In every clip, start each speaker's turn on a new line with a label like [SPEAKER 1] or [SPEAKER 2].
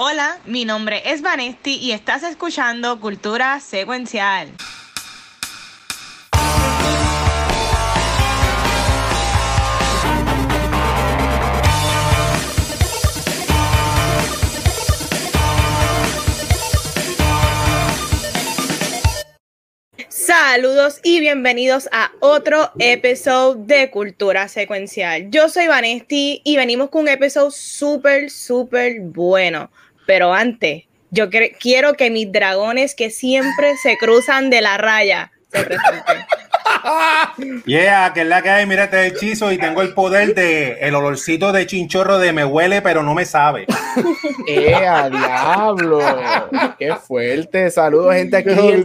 [SPEAKER 1] Hola, mi nombre es Vanesti y estás escuchando Cultura Secuencial. Saludos y bienvenidos a otro episodio de Cultura Secuencial. Yo soy Vanesti y venimos con un episodio súper, súper bueno. Pero antes, yo quiero que mis dragones que siempre se cruzan de la raya se presenten.
[SPEAKER 2] Yeah, que es la que hay, mira este hechizo y tengo el poder de el olorcito de chinchorro de me huele, pero no me sabe.
[SPEAKER 3] ¡Eh, a diablo! ¡Qué fuerte! Saludos, gente, aquí.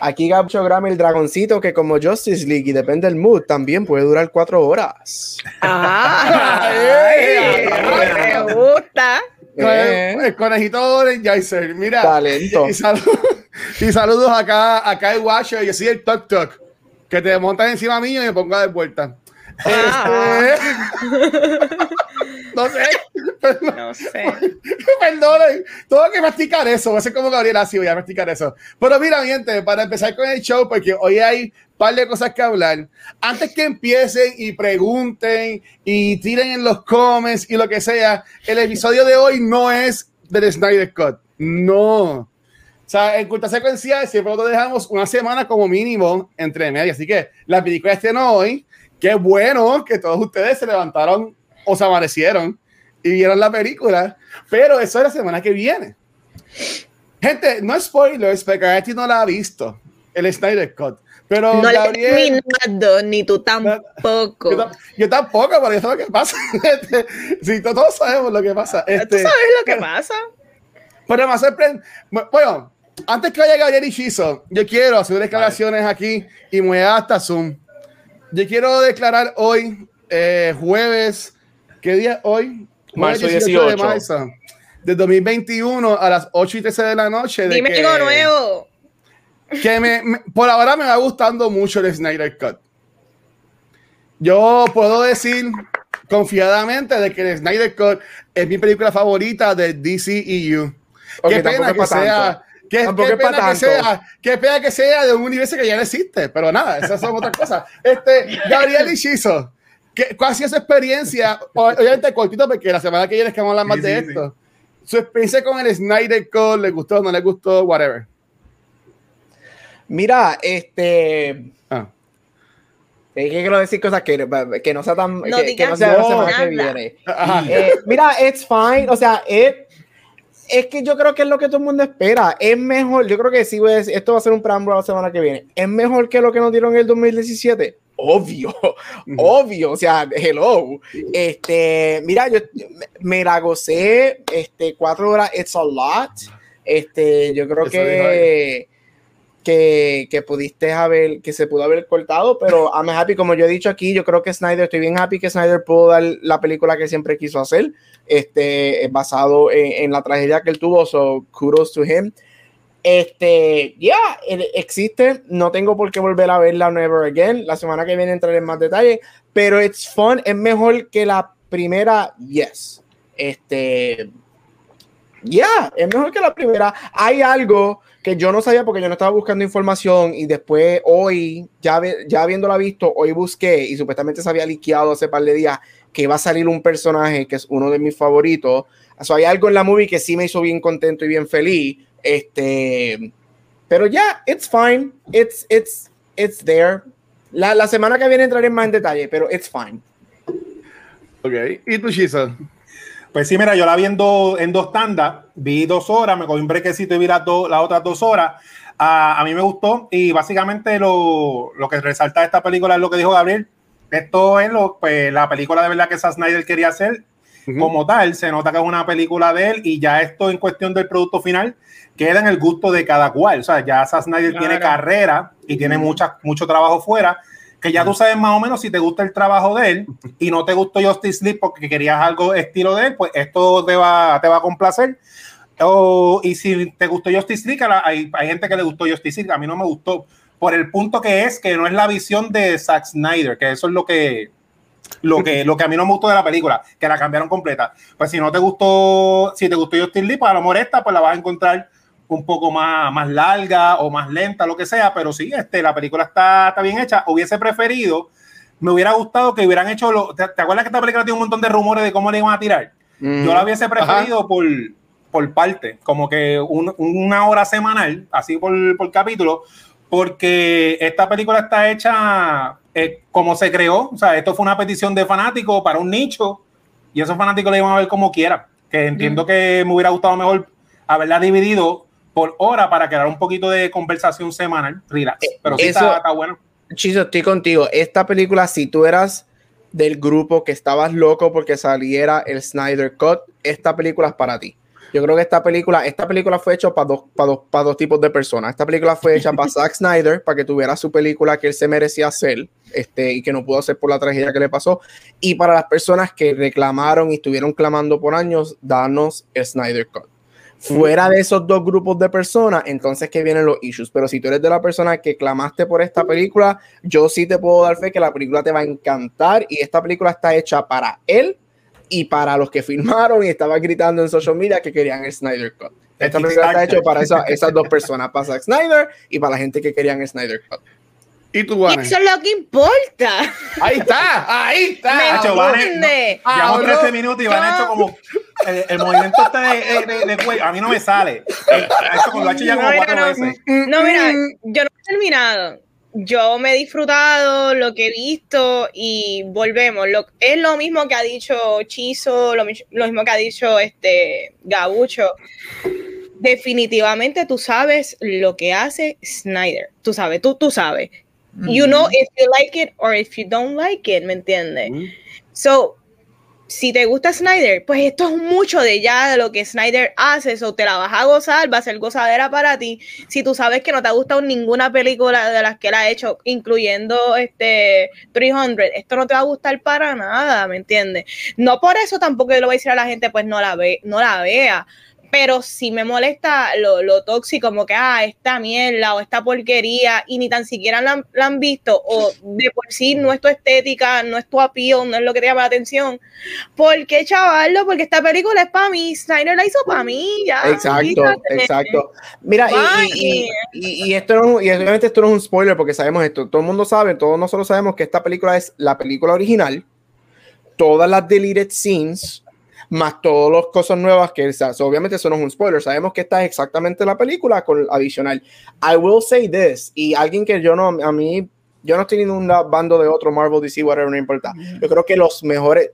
[SPEAKER 3] Aquí Gabcho Grama, el dragoncito, que como Justice League y depende del mood, también puede durar cuatro horas.
[SPEAKER 1] ¡Ah! ¡Me gusta!
[SPEAKER 4] Eh. El conejito de Jason, mira.
[SPEAKER 3] Talento.
[SPEAKER 4] Y, saludos acá, acá el Watcher, yo soy el Tok Tok, que te montas encima mío y me pongo de vuelta.
[SPEAKER 1] Ah.
[SPEAKER 4] Este, no sé.
[SPEAKER 1] No sé.
[SPEAKER 4] Perdonen, tengo que masticar eso. Voy a ser como Gabriel así, voy a masticar eso. Pero mira, gente, para empezar con el show, porque hoy hay un par de cosas que hablar. Antes que empiecen y pregunten y tiren en los comments y lo que sea, el episodio de hoy no es del Snyder Cut. No. O sea, en Culta Secuencial siempre lo dejamos una semana como mínimo entre media. Así que la película estrenó hoy. Qué bueno que todos ustedes se levantaron o se amanecieron y vieron la película, pero eso es la semana que viene. Gente, no spoilers, porque a ti no la ha visto, el Snyder Cut. Pero
[SPEAKER 1] No
[SPEAKER 4] Gabriel,
[SPEAKER 1] le he terminado, ni tú tampoco.
[SPEAKER 4] yo, yo tampoco, pero yo sé lo que pasa. Este, sí, to- todos sabemos lo que pasa.
[SPEAKER 1] ¿Tú
[SPEAKER 4] Este,
[SPEAKER 1] sabes lo que pasa?
[SPEAKER 4] pero me sorprende. Bueno, antes que vaya Gabriel y Shizo, yo quiero hacer declaraciones aquí y me voy hasta Zoom. Yo quiero declarar hoy, eh, jueves, ¿qué día es hoy?
[SPEAKER 3] Marzo
[SPEAKER 4] Jueves
[SPEAKER 3] 18.
[SPEAKER 4] de marzo de 2021 a las 8 y 13 de la noche. De
[SPEAKER 1] Dime
[SPEAKER 4] que,
[SPEAKER 1] algo nuevo.
[SPEAKER 4] Que me, me- por ahora me va gustando mucho el Snyder Cut. Yo puedo decir confiadamente de que el Snyder Cut es mi película favorita de DCEU.
[SPEAKER 3] Ok,
[SPEAKER 4] qué pena
[SPEAKER 3] es
[SPEAKER 4] que sea. Qué, qué pena que sea, qué pena que sea de un universo que ya no existe, pero nada, esas son otras cosas. Este, Gabriel Ichizo, ¿qué, ¿cuál ha sido su experiencia? Obviamente cortito, porque la semana que viene es que vamos a hablar más
[SPEAKER 2] Sí,
[SPEAKER 4] de
[SPEAKER 2] sí,
[SPEAKER 4] esto. Su experiencia con el Snyder Cut, ¿le gustó, no le gustó, whatever?
[SPEAKER 3] Mira, este.
[SPEAKER 4] Ah.
[SPEAKER 3] Es que quiero decir cosas que, que no sea tan.
[SPEAKER 1] No
[SPEAKER 3] que, que
[SPEAKER 1] digas
[SPEAKER 3] no sea la semana que viene. Eh, mira, it's fine. O sea, es, es que yo creo que es lo que todo el mundo espera. Es mejor, yo creo que sí, voy a decir, esto va a ser un preámbulo la semana que viene. Es mejor que lo que nos dieron en el 2017. Obvio, obvio. O sea, hello. Este, mira, yo me, la gocé. Este, cuatro horas, it's a lot. Este, yo creo
[SPEAKER 4] Eso
[SPEAKER 3] que. Que, que pudiste haber, que se pudo haber cortado, pero I'm happy, como yo he dicho aquí, yo creo que Snyder, estoy bien happy que Snyder pudo dar la película que siempre quiso hacer, este, basado en, en la tragedia que él tuvo, so kudos to him. Este, ya, yeah, existe, no tengo por qué volver a verla never again, la semana que viene entraré en más detalle, pero it's fun, es mejor que la primera, yes. Este, ya, es mejor que la primera. Hay algo que yo no sabía porque yo no estaba buscando información y después hoy, ya, ya habiéndola visto, hoy busqué y supuestamente se había liqueado hace par de días que iba a salir un personaje que es uno de mis favoritos. O sea, hay algo en la movie que sí me hizo bien contento y bien feliz. Este, pero ya, it's fine. It's, it's, it's there. La, la semana que viene entraré más en detalle, pero it's fine.
[SPEAKER 4] Ok, ¿y tú, Shizo?
[SPEAKER 2] Pues sí, mira, yo la vi en, dos- en dos tandas, vi dos horas, me cogí un brequecito y vi las, dos- las otras dos horas. Ah, a mí me gustó y básicamente lo, lo que resalta esta película es lo que dijo Gabriel. Esto es lo, pues, la película de verdad que Zack Snyder quería hacer. Como tal, se nota que es una película de él y ya esto en cuestión del producto final queda en el gusto de cada cual. O sea, ya Zack Snyder
[SPEAKER 1] Claro.
[SPEAKER 2] tiene carrera y tiene mucha, mucho trabajo fuera que ya tú sabes más o menos si te gusta el trabajo de él y no te gustó Justice League porque querías algo estilo de él, pues esto te va, te va a complacer. O, y si te gustó Justice League, hay, hay gente que le gustó Justice League, a mí no me gustó, por el punto que es que no es la visión de Zack Snyder, que eso es lo que, lo que, lo que a mí no me gustó de la película, que la cambiaron completa. Pues si no te gustó, si te gustó Justin Lee, pues a lo mejor esta, pues la vas a encontrar un poco más, más larga o más lenta, lo que sea, pero sí, este, la película está, está bien hecha. Hubiese preferido, me hubiera gustado que hubieran hecho, lo, ¿te, acuerdas que esta película tiene un montón de rumores de cómo le iban a tirar? Yo la hubiese preferido por, por parte, como que una hora semanal, así por, por capítulo, porque esta película está hecha eh, como se creó, o sea, esto fue una petición de fanáticos para un nicho y esos fanáticos le iban a ver como quieran, que entiendo que me hubiera gustado mejor haberla dividido por hora para crear un poquito de conversación semanal, relax, eh, pero sí está, bueno.
[SPEAKER 3] Chiso, estoy contigo. Esta película, si tú eras del grupo que estabas loco porque saliera el Snyder Cut, esta película es para ti. Yo creo que esta película, esta película fue hecha para dos, para dos, para dos tipos de personas. Esta película fue hecha para Zack Snyder, para que tuviera su película que él se merecía hacer, este, y que no pudo hacer por la tragedia que le pasó. Y para las personas que reclamaron y estuvieron clamando por años, danos el Snyder Cut. Fuera de esos dos grupos de personas, entonces que vienen los issues. Pero si tú eres de la persona que clamaste por esta película, yo sí te puedo dar fe que la película te va a encantar y esta película está hecha para él y para los que filmaron y estaban gritando en social media que querían el Snyder Cut. Esta película está hecha para esas dos personas, para Zack Snyder y para la gente que querían el Snyder Cut.
[SPEAKER 4] ¿Y tú, Eso
[SPEAKER 1] es lo que importa.
[SPEAKER 4] Ahí está, ahí está.
[SPEAKER 2] Me. Llevamos 13 minutos y van a hecho como el, movimiento este de, de, de, cuello. A mí no me sale. Hecho con lo hecho ya como cuatro veces.
[SPEAKER 1] No, mira, yo no he terminado yo me he disfrutado lo que he visto y volvemos. Lo, es lo mismo que ha dicho Chizo, lo, mismo que ha dicho este Gabucho. Definitivamente tú sabes lo que hace Snyder. Tú sabes, tú, tú sabes. You know if you like it or if you don't like it, ¿me entiendes? So, si te gusta Snyder, pues esto es mucho de ya de lo que Snyder hace, o te la vas a gozar, va a ser gozadera para ti. Si tú sabes que no te ha gustado ninguna película de las que él ha hecho, incluyendo este 300, esto no te va a gustar para nada, ¿me entiendes? No por eso tampoco yo le voy a decir a la gente, pues no la ve, no la vea pero si me molesta lo, lo, tóxico, como que, ah, esta mierda o esta porquería, y ni tan siquiera la, han visto, o de por sí no es tu estética, no es tu apío, no es lo que te llama la atención. ¿Por qué, chavallo? Porque esta película es para mí, Snyder la hizo para mí, ya.
[SPEAKER 3] Exacto, exacto. Mira, y, y, y, esto no, y obviamente esto no es un spoiler porque sabemos esto, todo el mundo sabe, todos nosotros sabemos que esta película es la película original, todas las deleted scenes más todas las cosas nuevas que obviamente eso no es un spoiler, sabemos que esta es exactamente la película con adicional. I will say this, y alguien que yo no, a mí, yo no estoy en un bando de otro Marvel, DC, whatever, no importa. Yo creo que los mejores,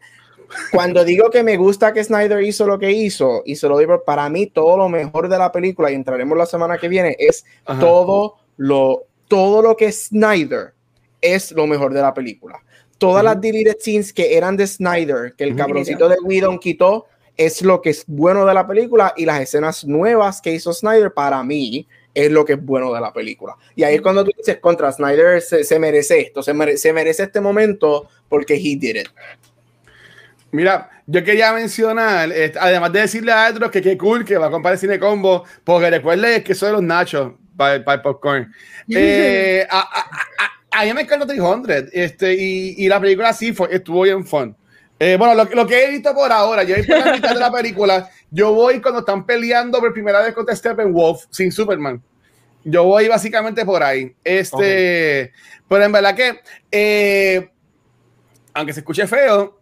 [SPEAKER 3] cuando digo que me gusta que Snyder hizo lo que hizo, y se lo digo, para mí todo lo mejor de la película, y entraremos la semana que viene, es todo lo, todo lo que Snyder es lo mejor de la película todas las deleted scenes que eran de Snyder, que el cabroncito de Whedon quitó, es lo que es bueno de la película y las escenas nuevas que hizo Snyder para mí es lo que es bueno de la película. Y ahí es cuando tú dices contra Snyder se, merece esto, se, merece este momento porque he did it.
[SPEAKER 4] Mira, yo quería mencionar, además de decirle a otros que qué cool que va a comprar el cine combo, porque recuerde que soy los nachos para, el popcorn. Eh, a mí me encanta 300 este, y, y la película sí fue, estuvo bien fun. Eh, bueno, lo, lo, que he visto por ahora, yo he visto la mitad de la película, yo voy cuando están peleando por primera vez contra Steppenwolf sin Superman. Yo voy básicamente por ahí. Este, pero en verdad que, eh, aunque se escuche feo,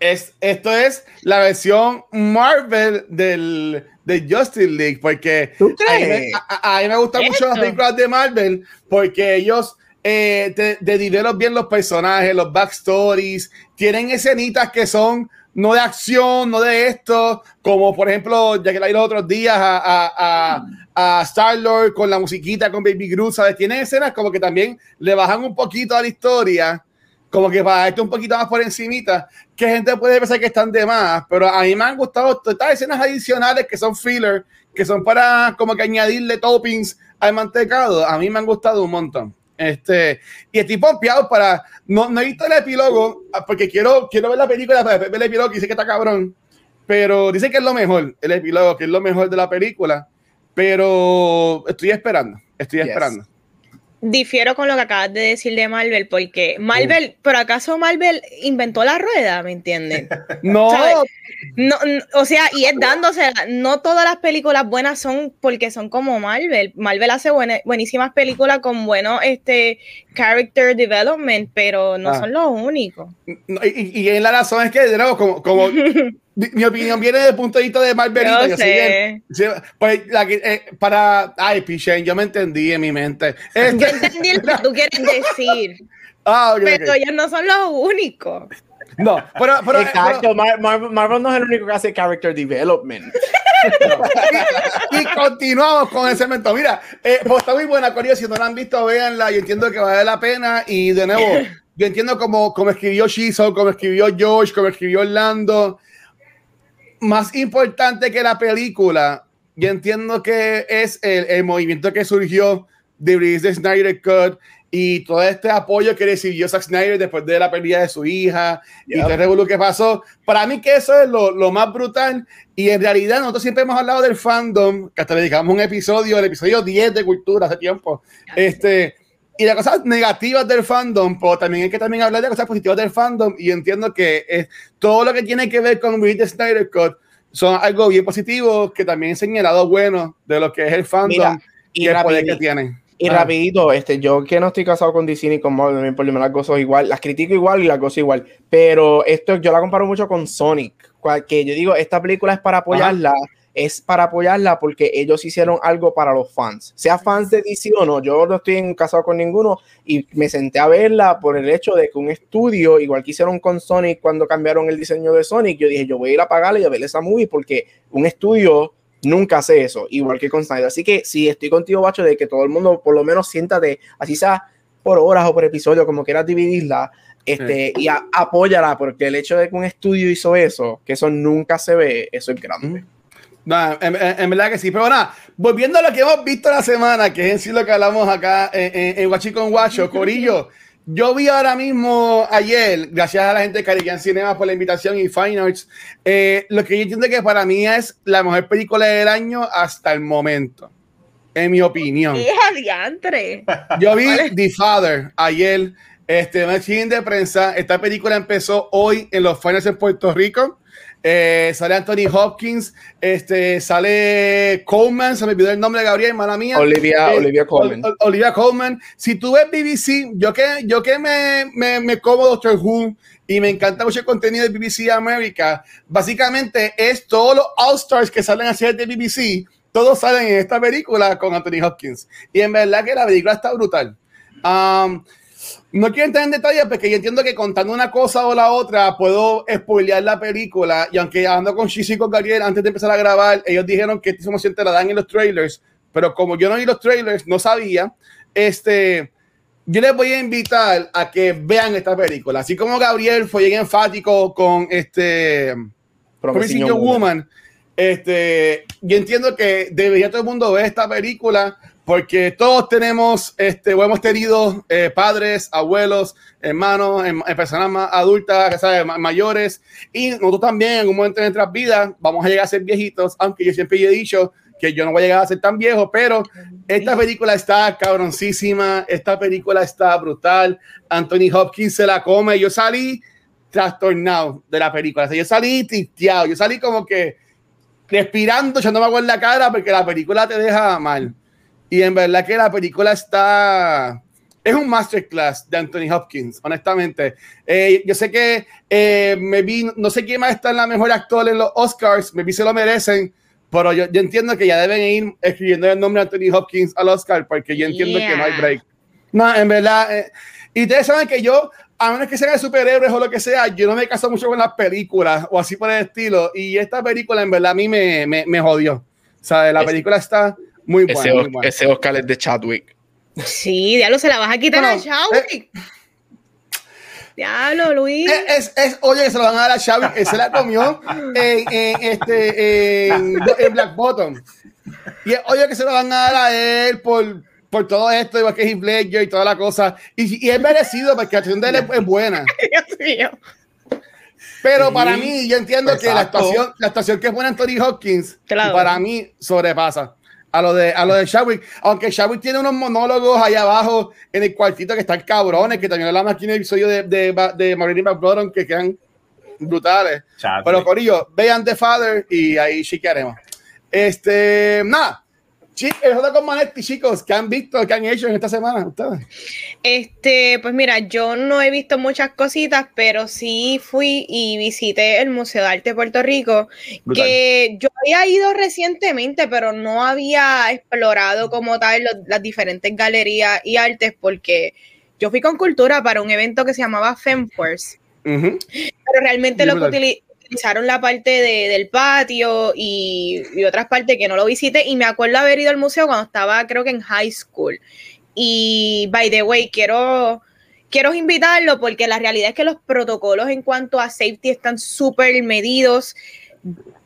[SPEAKER 4] es, esto es la versión Marvel del, de Justice League, porque a mí, me, a, mí me gustan mucho las películas de Marvel, porque ellos eh, te, bien los personajes, los backstories, tienen escenitas que son no de acción, no de esto, como por ejemplo, ya que la vi los otros días a, a, a, Star-Lord con la musiquita, con Baby Groot, ¿sabes? Tienen escenas como que también le bajan un poquito a la historia, como que para esto un poquito más por encimita, que gente puede pensar que están de más, pero a mí me han gustado estas escenas adicionales que son filler, que son para como que añadirle toppings al mantecado, a mí me han gustado un montón. Este, y estoy pompeado para. No, no he visto el epílogo, ah, porque quiero, quiero ver la película para ver el epílogo y dice que está cabrón. Pero dice que es lo mejor, el epílogo, que es lo mejor de la película. Pero estoy esperando, estoy esperando.
[SPEAKER 1] Difiero con lo que acabas de decir de Marvel, porque Marvel, pero acaso Marvel inventó la rueda, ¿me entienden?
[SPEAKER 4] No,
[SPEAKER 1] No, o sea, y es dándose, no todas las películas buenas son porque son como Marvel. Marvel hace buena- buenísimas películas con buenos este, character development, pero no
[SPEAKER 4] Ah.
[SPEAKER 1] son los únicos.
[SPEAKER 4] y, y la razón es que, de nuevo, como, como mi, mi opinión viene desde el punto de vista de Marvelita.
[SPEAKER 1] Yo
[SPEAKER 4] bien-
[SPEAKER 1] sé.
[SPEAKER 4] sí, pues, la que, eh, para. Ay, Pichén, yo me entendí en mi mente. Este-
[SPEAKER 1] Yo entendí lo que tú quieres decir,
[SPEAKER 4] ah, ok, ok.
[SPEAKER 1] pero ellos no son los únicos.
[SPEAKER 4] No, pero. pero,
[SPEAKER 3] Exacto, Mar- Mar- Marvel no es el único que hace character development.
[SPEAKER 4] y, y continuamos con el cemento. Mira, eh, pues está muy buena, Corio. Si no la han visto, véanla. Yo entiendo que vale la pena. Y de nuevo, yo entiendo como, como escribió Shizo, como escribió George, como escribió Orlando. Más importante que la película, yo entiendo que es el, el movimiento que surgió de release de Snyder Cut y todo este apoyo que recibió Zack Snyder después de la pérdida de su hija y
[SPEAKER 3] Yep.
[SPEAKER 4] todo el revolú que pasó. Para mí que eso es lo, lo más brutal y en realidad nosotros siempre hemos hablado del fandom, que hasta le dedicamos un episodio, el episodio 10 de Cultura hace tiempo. Este, y las cosas negativas del fandom, pero también hay que también hablar de cosas positivas del fandom y entiendo que eh, todo lo que tiene que ver con the Snyder Cut son algo bien positivo que también enseña el lado bueno de lo que es el fandom
[SPEAKER 3] Mira,
[SPEAKER 4] y,
[SPEAKER 3] y
[SPEAKER 4] el poder que tiene.
[SPEAKER 3] y
[SPEAKER 4] Ah.
[SPEAKER 3] rapidito, este, yo que no estoy casado con Disney ni con Marvel, por lo menos las gozo igual, las critico igual y las gozo igual, pero esto yo la comparo mucho con Sonic, que yo digo, esta película es para apoyarla, es para apoyarla porque ellos hicieron algo para los fans, sea fans de DC o no, yo no estoy en- casado con ninguno y me senté a verla por el hecho de que un estudio, igual que hicieron con Sonic cuando cambiaron el diseño de Sonic, yo dije, yo voy a ir a pagarle y a ver esa movie porque un estudio nunca hace eso, igual que con Snyder. Así que sí, estoy contigo, Bacho, de que todo el mundo por lo menos siéntate, así sea por horas o por episodio, como quieras dividirla, este, y a- apóyala, porque el hecho de que un estudio hizo eso, que eso nunca se ve, eso es grande.
[SPEAKER 4] No, en, en- en verdad que sí, pero nada, volviendo a lo que hemos visto la semana, que es en sí lo que hablamos acá en, en, en Guachi con Guacho, Corillo, yo vi ahora mismo ayer, gracias a la gente de Caribbean Cinema por la invitación y Fine Arts, eh, lo que yo entiendo que para mí es la mejor película del año hasta el momento, en mi opinión.
[SPEAKER 1] ¡Qué adiantre!
[SPEAKER 4] Yo vi The Father ayer, este, un chin de prensa. Esta película empezó hoy en los finals en Puerto Rico. Eh, sale Anthony Hopkins, este, sale Coleman, se me olvidó el nombre de Gabriel, mala mía.
[SPEAKER 3] Olivia,
[SPEAKER 4] Eh,
[SPEAKER 3] Olivia
[SPEAKER 4] Ol- Olivia Colman. Si tú ves BBC, yo que, yo que me, me, me como Doctor Who y me encanta mucho el contenido de BBC América, básicamente es todos los All-Stars que salen a hacer de BBC, todos salen en esta película con Anthony Hopkins. Y en verdad que la película está brutal. Um, no quiero entrar en detalle porque yo entiendo que contando una cosa o la otra puedo spoilear la película. Y aunque ando con Shishi y con Gabriel antes de empezar a grabar, ellos dijeron que esta información te la dan en los trailers. Pero como yo no vi los trailers, no sabía. Este, yo les voy a invitar a que vean esta película. Así como Gabriel fue bien enfático con este Promising Young Woman. Este, yo entiendo que debería todo el mundo ver esta película porque todos tenemos, este, o hemos tenido eh, padres, abuelos, hermanos, em- eh, personas más adultas, ¿sabes? Ma- mayores, y nosotros también en un momento de nuestras vidas vamos a llegar a ser viejitos, aunque yo siempre he dicho que yo no voy a llegar a ser tan viejo, pero esta película está cabroncísima, esta película está brutal, Anthony Hopkins se la come, yo salí trastornado de la película, o sea, yo salí tisteado, yo salí como que respirando, echándome agua en la cara porque la película te deja mal. Y en verdad que la película está... Es un masterclass de Anthony Hopkins, honestamente. Eh, yo sé que eh, me vi, no sé quién más está en la mejor actor en los Oscars, me vi se lo merecen, pero yo, yo entiendo que ya deben ir escribiendo el nombre de Anthony Hopkins al Oscar porque yo entiendo que no hay
[SPEAKER 1] Yeah.
[SPEAKER 4] break. No, en verdad. eh, y ustedes saben que yo, a menos que sean superhéroes o lo que sea, yo no me caso mucho con las películas o así por el estilo. Y esta película, en verdad, a mí me, me, me jodió. O sea, la película está muy buena.
[SPEAKER 3] Ese,
[SPEAKER 4] muy
[SPEAKER 3] Os-
[SPEAKER 4] buena.
[SPEAKER 3] ese Oscar es de Chadwick.
[SPEAKER 1] Sí, diablo, se la vas a quitar
[SPEAKER 4] Bueno,
[SPEAKER 1] a Chadwick. Diablo, Luis.
[SPEAKER 4] Es, es, es- oye, que se lo van a dar a Xavi, que se la comió en, en, este, en, en Black Bottom. Y es, oye, que se lo van a dar a él por, por todo esto, igual que Heath Ledger y toda la cosa. Y, y es merecido porque la actuación de él es, es buena.
[SPEAKER 1] Dios mío.
[SPEAKER 4] Pero
[SPEAKER 2] Sí,
[SPEAKER 4] para mí, yo entiendo que la actuación, la actuación que pone Anthony Hopkins,
[SPEAKER 1] Claro.
[SPEAKER 4] para mí sobrepasa. A lo de, a lo de Chadwick. Aunque Chadwick tiene unos monólogos allá abajo en el cuartito que están cabrones, que también hablamos aquí en el episodio de, de, de Marilyn que quedan brutales.
[SPEAKER 2] Chadwick.
[SPEAKER 4] Pero Corillo, vean The Father y ahí chiquearemos. Este, nada. Sí, el J con Manetti, chicos, ¿qué han visto, qué han hecho en esta semana ustedes?
[SPEAKER 1] Este, pues mira, yo no he visto muchas cositas, pero sí fui y visité el Museo de Arte de Puerto Rico,
[SPEAKER 4] Brutal.
[SPEAKER 1] que yo había ido recientemente, pero no había explorado como tal los- las diferentes galerías y artes, porque yo fui con cultura para un evento que se llamaba FemForce.
[SPEAKER 4] Ujú.
[SPEAKER 1] pero realmente lo que utilizaron la parte de- del patio y, y otras partes que no lo visité y me acuerdo haber ido al museo cuando estaba creo que en high school y by the way quiero quiero invitarlo porque la realidad es que los protocolos en cuanto a safety están súper medidos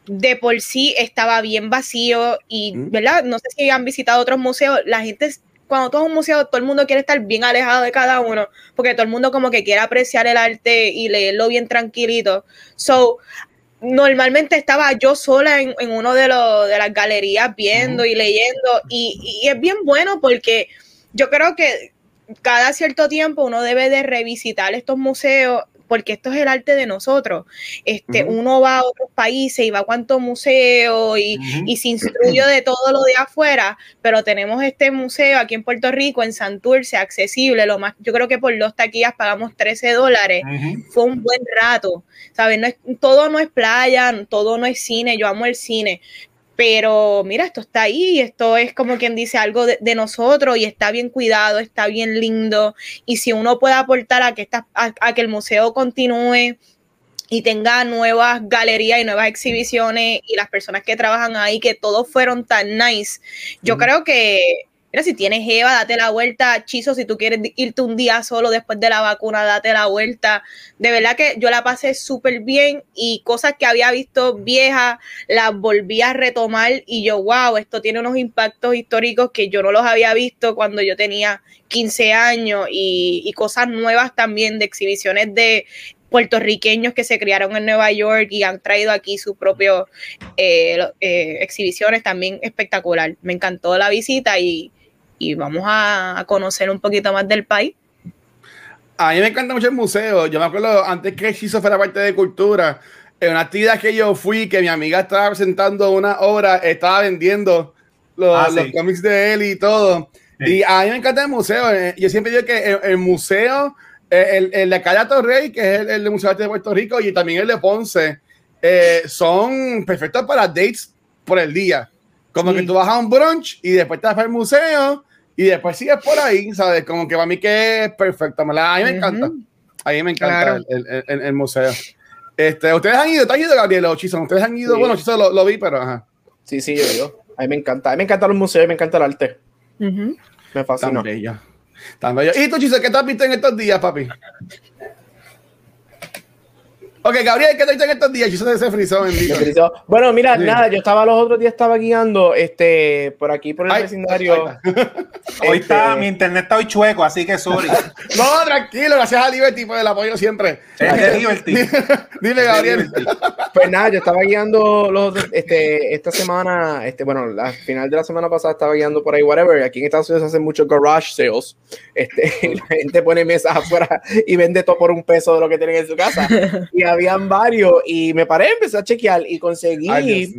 [SPEAKER 1] de por sí estaba bien vacío y,
[SPEAKER 4] Mm.
[SPEAKER 1] ¿verdad? No sé si han visitado otros museos, la gente, cuando todo es un museo, todo el mundo quiere estar bien alejado de cada uno, porque todo el mundo como que quiere apreciar el arte y leerlo bien tranquilito. So, normalmente estaba yo sola en, en uno de, los de las galerías viendo y leyendo y, y es bien bueno porque yo creo que cada cierto tiempo uno debe de revisitar estos museos porque esto es el arte de nosotros. Este. Uno va a otros países y va a cuántos museos y, y se instruye de todo lo de afuera, pero tenemos este museo aquí en Puerto Rico, en Santurce, accesible. Lo más, yo creo que por dos taquillas pagamos 13 dólares. Fue un buen rato, ¿sabes? No es, todo no es playa, todo no es cine, yo amo el cine. Pero mira, esto está ahí, esto es como quien dice algo de, de nosotros y está bien cuidado, está bien lindo. Y si uno puede aportar a que, esta, a, a que el museo continúe y tenga nuevas galerías y nuevas exhibiciones y las personas que trabajan ahí, que todos fueron tan nice. Yo creo que, si tienes Eva, date la vuelta, Chizo, si tú quieres irte un día solo después de la vacuna, date la vuelta. De verdad que yo la pasé súper bien y cosas que había visto viejas, las volví a retomar y yo, wow, esto tiene unos impactos históricos que yo no los había visto cuando yo tenía 15 años y, cosas nuevas también de exhibiciones de puertorriqueños que se criaron en Nueva York y han traído aquí sus propias eh, eh, exhibiciones también espectacular. Me encantó la visita y, y vamos a, conocer un poquito más del país.
[SPEAKER 4] A mí me encanta mucho el museo. Yo me acuerdo antes que Hechizo fuera parte de cultura, en una actividad que yo fui, que mi amiga estaba presentando una obra, estaba vendiendo los,
[SPEAKER 2] Ah, sí.
[SPEAKER 4] los cómics de él y todo.
[SPEAKER 2] Sí.
[SPEAKER 4] Y a mí me encanta el museo. eh, Yo siempre digo que el, el museo, eh, el, el de Calle Torrey, que es el, el Museo de Arte de Puerto Rico, y también el de Ponce, eh, son perfectos para dates por el día. Como
[SPEAKER 3] Sí.
[SPEAKER 4] que tú vas a un brunch y después te vas para el museo y después sigues por ahí, ¿sabes? Como que para mí que es perfecto. me la- A mí me encanta. A mí me encanta
[SPEAKER 1] Claro.
[SPEAKER 4] el, el- el- el museo. Este, ¿Ustedes han ido? ¿Tú has ido, Gabriel? ¿O Chison? ¿Ustedes han ido?
[SPEAKER 3] Sí.
[SPEAKER 4] Bueno, Chison lo, lo vi, pero ajá.
[SPEAKER 3] Sí, sí, yo, yo. A mí me encanta. A mí me encantan los museos y me encanta el arte.
[SPEAKER 1] Ujú.
[SPEAKER 3] Me
[SPEAKER 4] Tan
[SPEAKER 3] fascina.
[SPEAKER 4] bello. Tan bello. ¿Y tú, Chison, qué te has visto en estos días, papi? Ok, Gabriel, ¿qué te en estos días? Chison se frizó, bendito.
[SPEAKER 3] Yo- Bueno, mira,
[SPEAKER 4] Sí.
[SPEAKER 3] nada, yo estaba los otros días, estaba guiando este, por aquí, por el
[SPEAKER 4] Ay,
[SPEAKER 3] vecindario.
[SPEAKER 4] ahí
[SPEAKER 2] Hoy está,
[SPEAKER 3] Este,
[SPEAKER 2] mi internet está hoy chueco, así que sorry.
[SPEAKER 4] No, tranquilo, gracias a Liberty por el apoyo siempre.
[SPEAKER 2] Es de Liberty.
[SPEAKER 4] Dile, Gabriel.
[SPEAKER 3] Pues nada, yo estaba guiando los, este, esta semana, este, bueno, al final de la semana pasada estaba guiando por ahí, whatever. Aquí en Estados Unidos se hacen muchos garage sales. Este, la gente pone mesas afuera y vende todo por un peso de lo que tienen en su casa. Y habían varios y me paré, empecé a chequear y conseguí
[SPEAKER 4] Ay,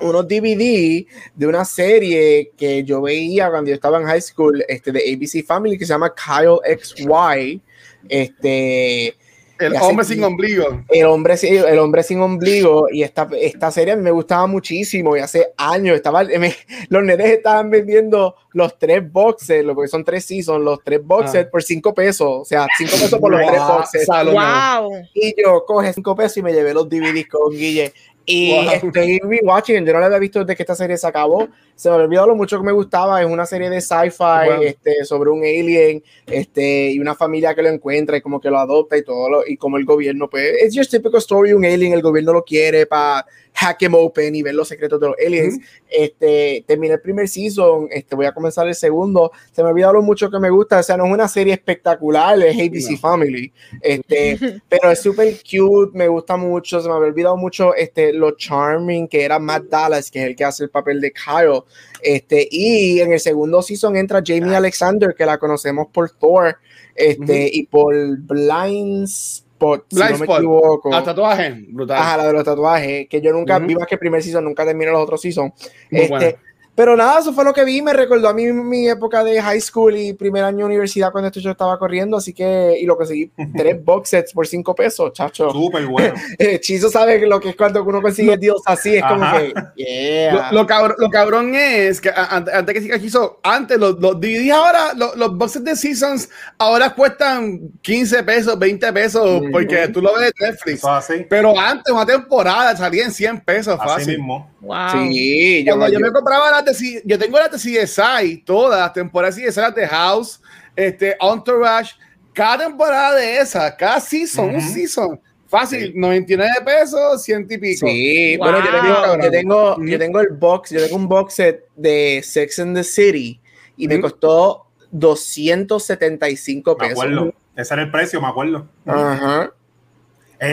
[SPEAKER 3] unos DVD de una serie que yo veía cuando yo estaba en high school, este, de ABC Family, que se llama Kyle XY. Este,
[SPEAKER 4] El hombre sin ombligo.
[SPEAKER 3] el hombre, sin- el hombre sin ombligo y esta, esta serie a mí me gustaba muchísimo y hace años estaba, me- los nenes estaban vendiendo los tres boxes, lo que son tres seasons, los tres boxes
[SPEAKER 4] Ah.
[SPEAKER 3] por cinco pesos, o sea, cinco pesos por los tres boxes.
[SPEAKER 1] Wow.
[SPEAKER 3] Y yo coge cinco pesos y me llevé los DVDs con Guille. Y
[SPEAKER 4] Wow.
[SPEAKER 3] estoy rewatching, yo no la había visto desde que esta serie se acabó. Se me olvidado lo mucho que me gustaba. Es una serie de sci-fi
[SPEAKER 4] Wow.
[SPEAKER 3] este, sobre un alien este, y una familia que lo encuentra y como que lo adopta y todo. Lo, y como el gobierno, pues, es just typical story. Un alien, el gobierno lo quiere para hack him open y ver los secretos de los aliens. Este, terminé el primer season, este, voy a comenzar el segundo. Se me ha olvidado lo mucho que me gusta. O sea, no es una serie espectacular, es ABC
[SPEAKER 4] No.
[SPEAKER 3] Family. Este, pero es súper cute, me gusta mucho. Se me había olvidado mucho este, lo charming que era Matt Dallas, que es el que hace el papel de Kyle. Este, y en el segundo season entra Jamie Alexander, que la conocemos por Thor, este, y por Blind Spot, si no me equivoco.
[SPEAKER 4] A tatuaje, brutal.
[SPEAKER 3] Ajá, la de los tatuajes, que yo nunca vi más que el primer season, nunca terminé los otros seasons. Este, pero nada, eso fue lo que vi. Me recordó a mí mi época de high school y primer año de universidad cuando esto yo estaba corriendo. Así que, y lo conseguí tres box sets por cinco pesos, chacho.
[SPEAKER 2] Súper bueno.
[SPEAKER 3] Eh, Chizo sabe lo que es cuando uno consigue Dios así. Es como que,
[SPEAKER 4] yeah. Lo, cabrón, lo, cabrón, es que antes que siga Chizo, antes los, los DVD ahora, los, los box sets de Seasons ahora cuestan 15 pesos, 20 pesos, porque tú lo ves de Netflix. Pero antes, una temporada salía en 100 pesos
[SPEAKER 2] así
[SPEAKER 4] fácil.
[SPEAKER 2] mismo.
[SPEAKER 1] Wow.
[SPEAKER 3] Sí,
[SPEAKER 4] Cuando yo, yo me compraba las de yo tengo las de CSI, todas las temporadas de CSI, las de House, este, Entourage, cada temporada de esa, cada season, un season. Fácil, 99 pesos, 100 y pico.
[SPEAKER 3] Sí, bueno, yo tengo, yo tengo, yo tengo el box, yo tengo un box set de Sex and the City y me costó 275 pesos.
[SPEAKER 2] Me acuerdo. Ese era el precio, me acuerdo.
[SPEAKER 3] Ajá.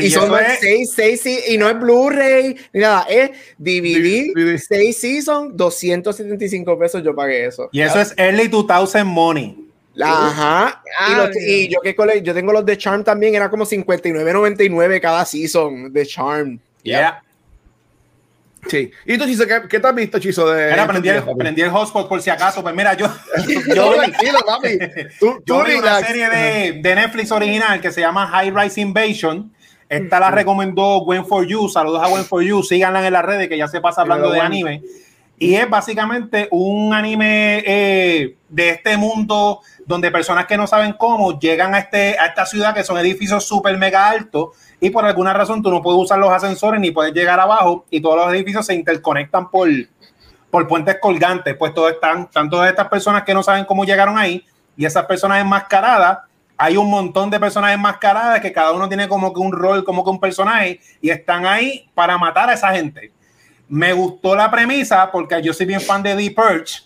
[SPEAKER 3] Y, son seis, seis, y no es Blu-ray ni nada, es DVD, 6 seasons, 275 pesos yo pagué eso.
[SPEAKER 2] Y eso es early 2000 money.
[SPEAKER 3] Ajá. y, los, y, yo que yo tengo los de Charm también, era como 59.99 cada season de Charm.
[SPEAKER 2] Yeah.
[SPEAKER 4] Sí. ¿Y tú, Chiso, qué, qué te has visto, Chiso? De
[SPEAKER 2] Era, prendí, el, prendí el hotspot por si acaso. Pues mira, yo.
[SPEAKER 4] yo tranquilo, papi.
[SPEAKER 2] Tú, yo vi una serie de, de Netflix original que se llama High Rise Invasion esta la recomendó Gwen for You. Saludos a Gwen for You. Síganla en las redes que ya se pasa hablando de anime. Y es básicamente un anime eh, de este mundo donde personas que no saben cómo llegan a, este, a esta ciudad que son edificios súper mega altos y por alguna razón tú no puedes usar los ascensores ni puedes llegar abajo y todos los edificios se interconectan por, por puentes colgantes. Pues todos están, están todas estas personas que no saben cómo llegaron ahí y esas personas enmascaradas hay un montón de personas enmascaradas que cada uno tiene como que un rol, como que un personaje y están ahí para matar a esa gente. Me gustó la premisa porque yo soy bien fan de The Purge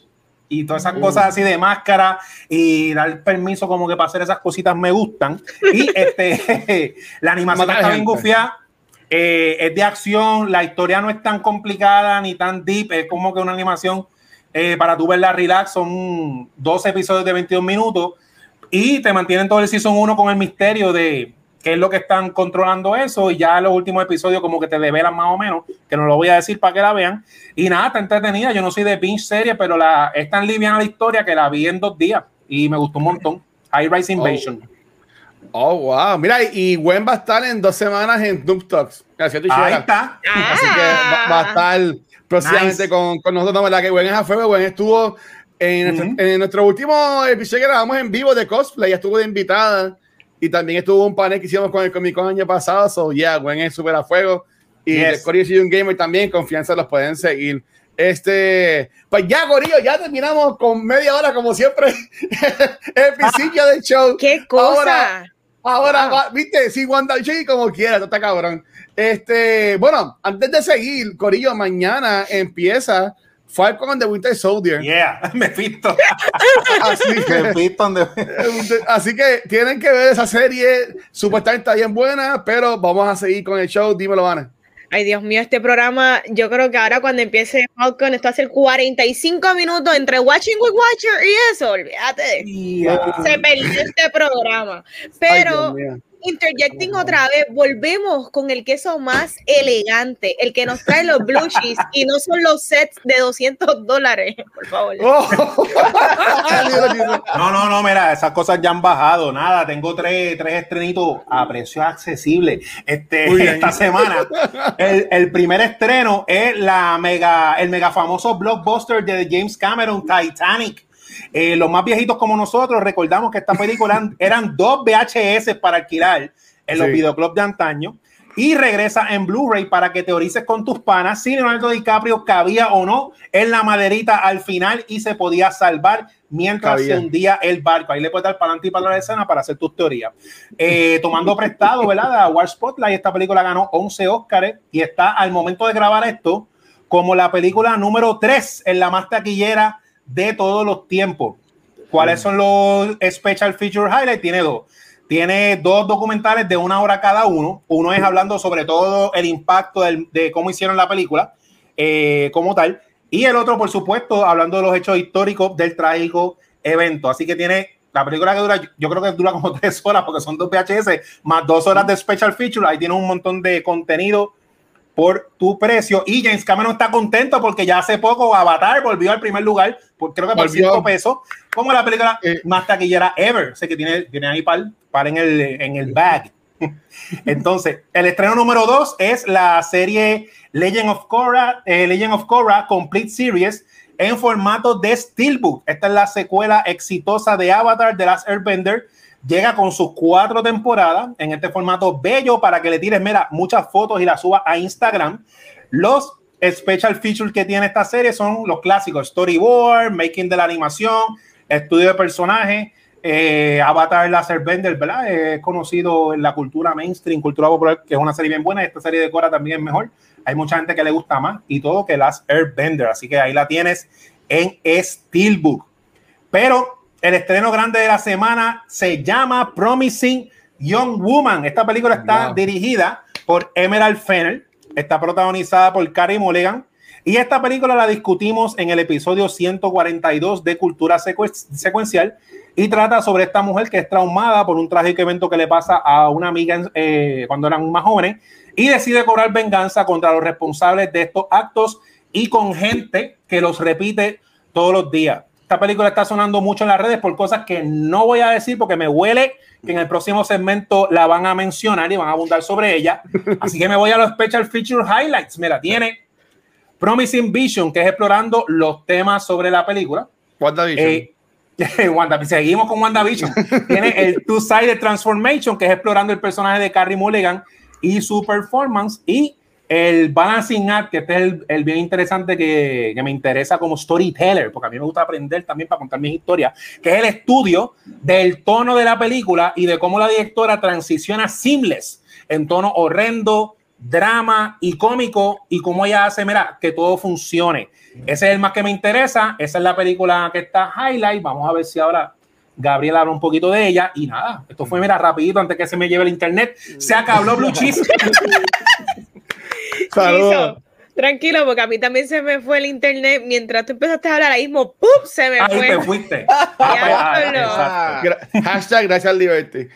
[SPEAKER 2] y todas esas cosas así de máscara y dar permiso como que para hacer esas cositas me gustan. Y este, la animación está bien gufiada. Eh, es de acción, la historia no es tan complicada ni tan deep, es como que una animación eh, para tú verla relax, son 12 episodios de 22 minutos y te mantienen todo el season 1 con el misterio de qué es lo que están controlando eso. Y ya en los últimos episodios, como que te develan más o menos, que no lo voy a decir para que la vean. Y nada, está entretenida. Yo no soy de pinch serie, pero la, es tan liviana la historia que la vi en dos días y me gustó un montón. High Rise Invasion.
[SPEAKER 4] Oh. oh wow. Mira, y Gwen va a estar en dos semanas en Noob Talks.
[SPEAKER 2] Gracias, Ahí está.
[SPEAKER 4] Así que va, a estar próximamente con, con, nosotros. ¿verdad? Que Gwen es a fuego. Gwen estuvo en, nuestro, último episodio que grabamos en vivo de cosplay, estuvo de invitada y también estuvo un panel que hicimos con el Comic Con año pasado. So, yeah, Gwen es súper a fuego. Y yes. de un Gamer también, confianza, los pueden seguir. Este, pues ya, Gorillo, ya terminamos con media hora, como siempre, el principio del show.
[SPEAKER 1] ¡Qué cosa!
[SPEAKER 4] Ahora, ahora viste, sí, Wanda, como quiera, está cabrón. Este, bueno, antes de seguir, Corillo, mañana empieza Falcon and the Winter Soldier.
[SPEAKER 2] Yeah, me visto.
[SPEAKER 4] así, que, así que tienen que ver esa serie. Supuestamente está bien buena, pero vamos a seguir con el show. Dímelo, Ana.
[SPEAKER 1] Ay, Dios mío, este programa, yo creo que ahora cuando empiece Falcon, esto hace 45 minutos entre Watching with Watcher y eso, olvídate. Yeah. Se perdió este programa. Pero Ay, interjecting otra vez, volvemos con el queso más elegante, el que nos trae los blue cheese y no son los sets de 200 dólares, por favor. Oh.
[SPEAKER 2] no, no, no, mira, esas cosas ya han bajado, nada, tengo tres, tres estrenitos a precio accesible. Este, esta semana, el, el, primer estreno es la mega, el mega famoso blockbuster de James Cameron, Titanic. Eh, los más viejitos como nosotros recordamos que esta película eran, dos VHS para alquilar en los videoclubs de antaño y regresa en Blu-ray para que teorices con tus panas si Leonardo DiCaprio cabía o no en la maderita al final y se podía salvar mientras se hundía el barco. Ahí le puedes dar para adelante y para la escena para hacer tus teorías. Eh, tomando prestado, ¿verdad? A War Spotlight, esta película ganó 11 Oscars y está al momento de grabar esto como la película número 3 en la más taquillera de todos los tiempos. ¿Cuáles son los Special Feature Highlights? Tiene dos. tiene dos documentales de una hora cada uno. Uno es hablando sobre todo el impacto de cómo hicieron la película eh, como tal. Y el otro, por supuesto, hablando de los hechos históricos del trágico evento. Así que tiene la película que dura, yo creo que dura como tres horas porque son dos VHS más dos horas de special feature. Ahí tiene un montón de contenido por tu precio. Y James Cameron está contento porque ya hace poco Avatar volvió al primer lugar, por, creo que por 5 pesos, como la película eh. más taquillera ever. Sé que tiene, tiene ahí para par en, el, en el bag. Entonces, el estreno número 2 es la serie Legend of Korra, eh, Legend of Korra Complete Series en formato de Steelbook. Esta es la secuela exitosa de Avatar de las Airbender llega con sus cuatro temporadas en este formato bello para que le tires, mira, muchas fotos y las subas a Instagram. Los special features que tiene esta serie son los clásicos, storyboard, making de la animación, estudio de personajes, eh, Avatar Laser Bender, ¿verdad? Es conocido en la cultura mainstream, cultura popular, que es una serie bien buena. Esta serie de Cora también es mejor. Hay mucha gente que le gusta más y todo que las Airbender. Así que ahí la tienes en Steelbook. Pero el estreno grande de la semana se llama Promising Young Woman. Esta película está dirigida por Emerald Fennel, está protagonizada por Carey Mulligan. Y esta película la discutimos en el episodio 142 de Cultura Secuencial y trata sobre esta mujer que es traumada por un trágico evento que le pasa a una amiga eh, cuando eran más jóvenes y decide cobrar venganza contra los responsables de estos actos y con gente que los repite todos los días. Esta película está sonando mucho en las redes por cosas que no voy a decir porque me huele que en el próximo segmento la van a mencionar y van a abundar sobre ella. Así que me voy a los Special Feature Highlights. Mira, tiene Promising Vision, que es explorando los temas sobre la película.
[SPEAKER 4] WandaVision.
[SPEAKER 2] Eh, seguimos con WandaVision. tiene el Two-Sided Transformation, que es explorando el personaje de Carrie Mulligan y su performance. Y el balancing act, que este es el, bien interesante que, me interesa como storyteller, porque a mí me gusta aprender también para contar mis historias, que es el estudio del tono de la película y de cómo la directora transiciona seamless en tono horrendo, drama y cómico y cómo ella hace, mira, que todo funcione. Ese es el más que me interesa, esa es la película que está highlight, vamos a ver si ahora Gabriel habla un poquito de ella y nada, esto fue, mira, rapidito antes que se me lleve el internet, se acabó Blue Cheese.
[SPEAKER 1] Tranquilo, porque a mí también se me fue el internet mientras tú empezaste a hablar ahí mismo, ¡pum! se me
[SPEAKER 2] fue.
[SPEAKER 1] Ahí
[SPEAKER 2] te fuiste.
[SPEAKER 4] Ah, hashtag gracias al Liberty.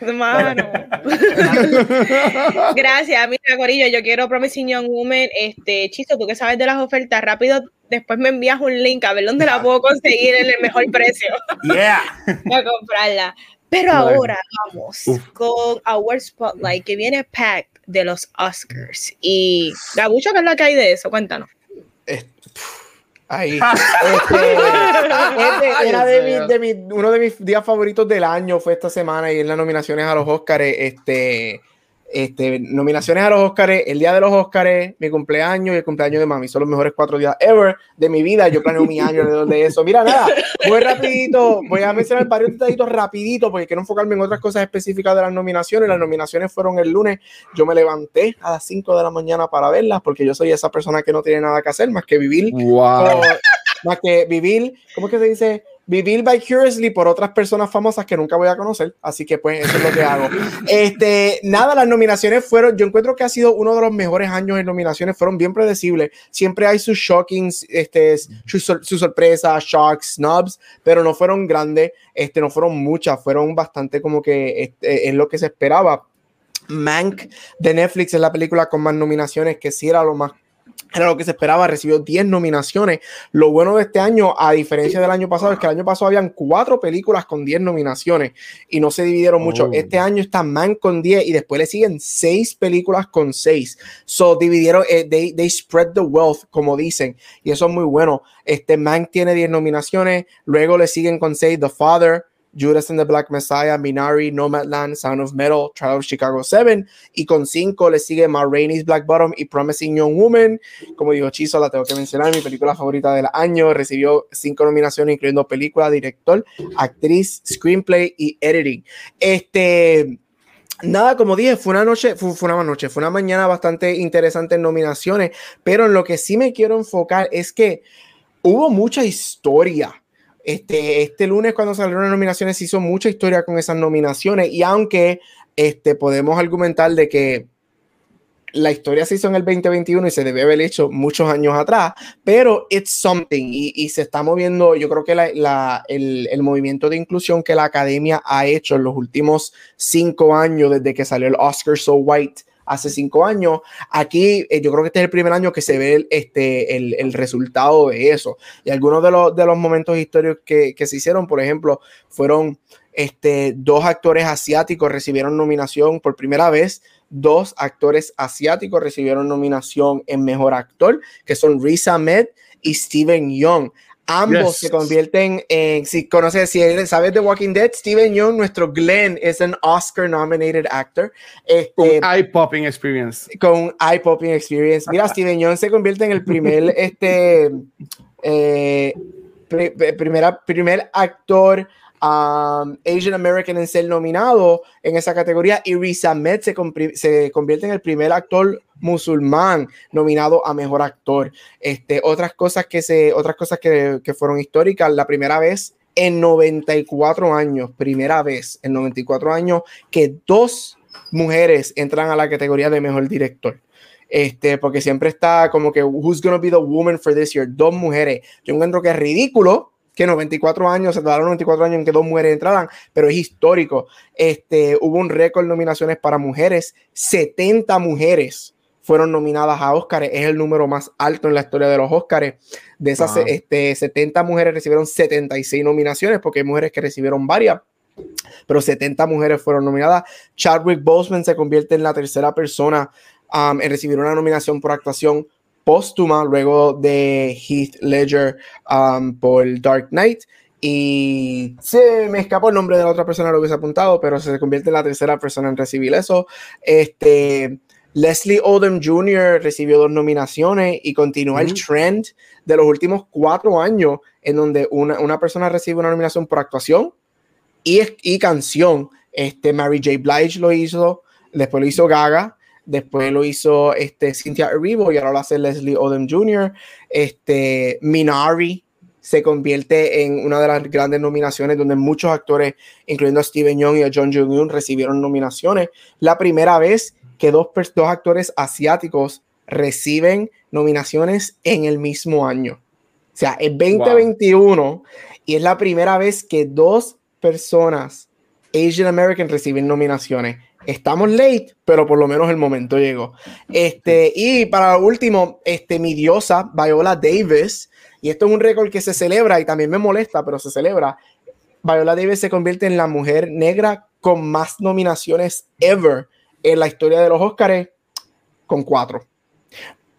[SPEAKER 1] gracias, mira, Corillo, yo quiero Promising Young Woman. Este, Chizo, tú que sabes de las ofertas, rápido, después me envías un link a ver dónde la puedo conseguir en el mejor precio.
[SPEAKER 2] Yeah.
[SPEAKER 1] a comprarla. Pero ahora vamos con Our Spotlight, que viene packed de los Oscars. Y Gabucho, ¿qué es lo que hay de eso? Cuéntanos.
[SPEAKER 3] Ahí. Este, este, era de, mi, uno de mis días favoritos del año fue esta semana y en las nominaciones a los Oscars. Este, este, nominaciones a los Oscars, el día de los Oscars, mi cumpleaños y el cumpleaños de mami. Son los mejores cuatro días ever de mi vida. Yo planeo mi año alrededor de eso. Mira, nada, muy rapidito. Voy a mencionar varios detallitos rapidito porque quiero enfocarme en otras cosas específicas de las nominaciones. Las nominaciones fueron el lunes. Yo me levanté a las 5 de la mañana para verlas porque yo soy esa persona que no tiene nada que hacer más que vivir. más que vivir, ¿cómo es que se dice? Vivir vicariously por otras personas famosas que nunca voy a conocer, así que pues eso es lo que hago. Este, nada, las nominaciones fueron, yo encuentro que ha sido uno de los mejores años en nominaciones, fueron bien predecibles, siempre hay sus shockings, este, sus su sorpresas, shocks, snubs, pero no fueron grandes, este, no fueron muchas, fueron bastante como que este, es lo que se esperaba. Mank de Netflix es la película con más nominaciones, que sí era lo más era lo que se esperaba, recibió 10 nominaciones. Lo bueno de este año, a diferencia del año pasado, es que el año pasado habían cuatro películas con 10 nominaciones y no se dividieron mucho. Oh. Este año está Man con 10 y después le siguen seis películas con 6. So dividieron, eh, they, they, spread the wealth, como dicen, y eso es muy bueno. Este Man tiene 10 nominaciones, luego le siguen con 6 The Father, Judas and the Black Messiah, Minari, Nomadland, Sound of Metal, Trial of Chicago 7. Y con 5 le sigue Ma Rainey's Black Bottom y Promising Young Woman. Como digo, Chizo, la tengo que mencionar, mi película favorita del año. Recibió 5 nominaciones, incluyendo película, director, actriz, screenplay y editing. Este. Nada, como dije, fue una noche, fue, fue, una noche, fue una mañana bastante interesante en nominaciones, pero en lo que sí me quiero enfocar es que hubo mucha historia Este, este lunes cuando salieron las nominaciones se hizo mucha historia con esas nominaciones y aunque este, podemos argumentar de que la historia se hizo en el 2021 y se debe haber hecho muchos años atrás, pero it's something y, se está moviendo, yo creo que la, el, el, movimiento de inclusión que la academia ha hecho en los últimos cinco años desde que salió el Oscar So White hace cinco años. Aquí eh, yo creo que este es el primer año que se ve este, el, el resultado de eso. Y algunos de los, de los momentos históricos que, que se hicieron, por ejemplo, fueron este, dos actores asiáticos recibieron nominación por primera vez. Dos actores asiáticos recibieron nominación en Mejor Actor, que son Riz Ahmed y Steven Young. Ambos se convierten en, si conoces, si sabes de Walking Dead, Steven Young, nuestro Glenn, es un Oscar nominated actor.
[SPEAKER 4] Este, con eye popping experience.
[SPEAKER 3] Con eye popping experience. Mira, Steven Young se convierte en el primer, este, eh, primera, primer actor um, Asian American en ser nominado en esa categoría y Riz Ahmed se, se, convierte en el primer actor musulmán nominado a mejor actor. Este, otras cosas que se, otras cosas que, que fueron históricas, la primera vez en 94 años, primera vez en 94 años que dos mujeres entran a la categoría de mejor director. Este, porque siempre está como que who's gonna be the woman for this year, dos mujeres. Yo encuentro que es ridículo que 94 años, se tardaron 94 años en que dos mujeres entraran, pero es histórico. Este, hubo un récord de nominaciones para mujeres, 70 mujeres fueron nominadas a Óscar, es el número más alto en la historia de los Óscares. De esas este, 70 mujeres recibieron 76 nominaciones, porque hay mujeres que recibieron varias, pero 70 mujeres fueron nominadas. Chadwick Boseman se convierte en la tercera persona um, en recibir una nominación por actuación póstuma luego de Heath Ledger um, por Dark Knight. Y se me escapó el nombre de la otra persona lo que se ha apuntado, pero se convierte en la tercera persona en recibir eso. Este, Leslie Odom Jr. recibió dos nominaciones y continúa el trend de los últimos cuatro años en donde una, una persona recibe una nominación por actuación y, y canción. Este, Mary J. Blige lo hizo, después lo hizo Gaga, Después lo hizo este, Cynthia Erivo y ahora lo hace Leslie Odom Jr. Este, Minari se convierte en una de las grandes nominaciones donde muchos actores, incluyendo a Steven Young y a John Jung-un, recibieron nominaciones. La primera vez que dos, dos actores asiáticos reciben nominaciones en el mismo año. O sea, es 2021 y es la primera vez que dos personas Asian American reciben nominaciones estamos late, pero por lo menos el momento llegó. Este, y para último, este, mi diosa, Viola Davis, y esto es un récord que se celebra y también me molesta, pero se celebra. Viola Davis se convierte en la mujer negra con más nominaciones ever en la historia de los Oscars, con cuatro.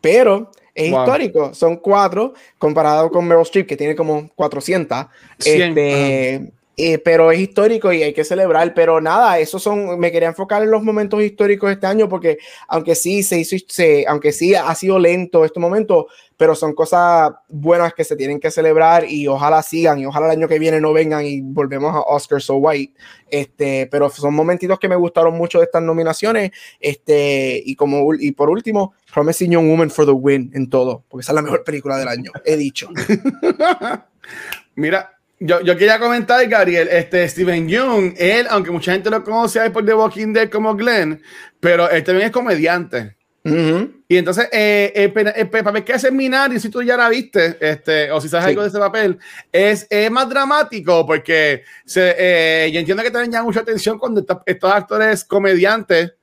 [SPEAKER 3] Pero es histórico, son cuatro comparado con Meryl Streep, que tiene como 400. Este, eh, pero es histórico y hay que celebrar. Pero nada, esos son, me quería enfocar en los momentos históricos este año porque aunque sí se hizo, se, aunque sí ha sido lento este momento, pero son cosas buenas que se tienen que celebrar y ojalá sigan y ojalá el año que viene no vengan y volvemos a Oscar So White. Este, pero son momentitos que me gustaron mucho de estas nominaciones. Este, y como y por último, Promising Young Woman for the win en todo, porque esa es la mejor película del año, he dicho.
[SPEAKER 4] Mira, yo, yo, quería comentar, Gabriel, este Steven Young, él, aunque mucha gente lo conoce por The Walking Dead como Glenn, pero él también es comediante. Y entonces, eh, el, el, papel que hace Minari, si tú ya la viste, este, o si sabes algo de ese papel, es, es más dramático porque se, eh, yo entiendo que también llama mucha atención cuando estos actores comediantes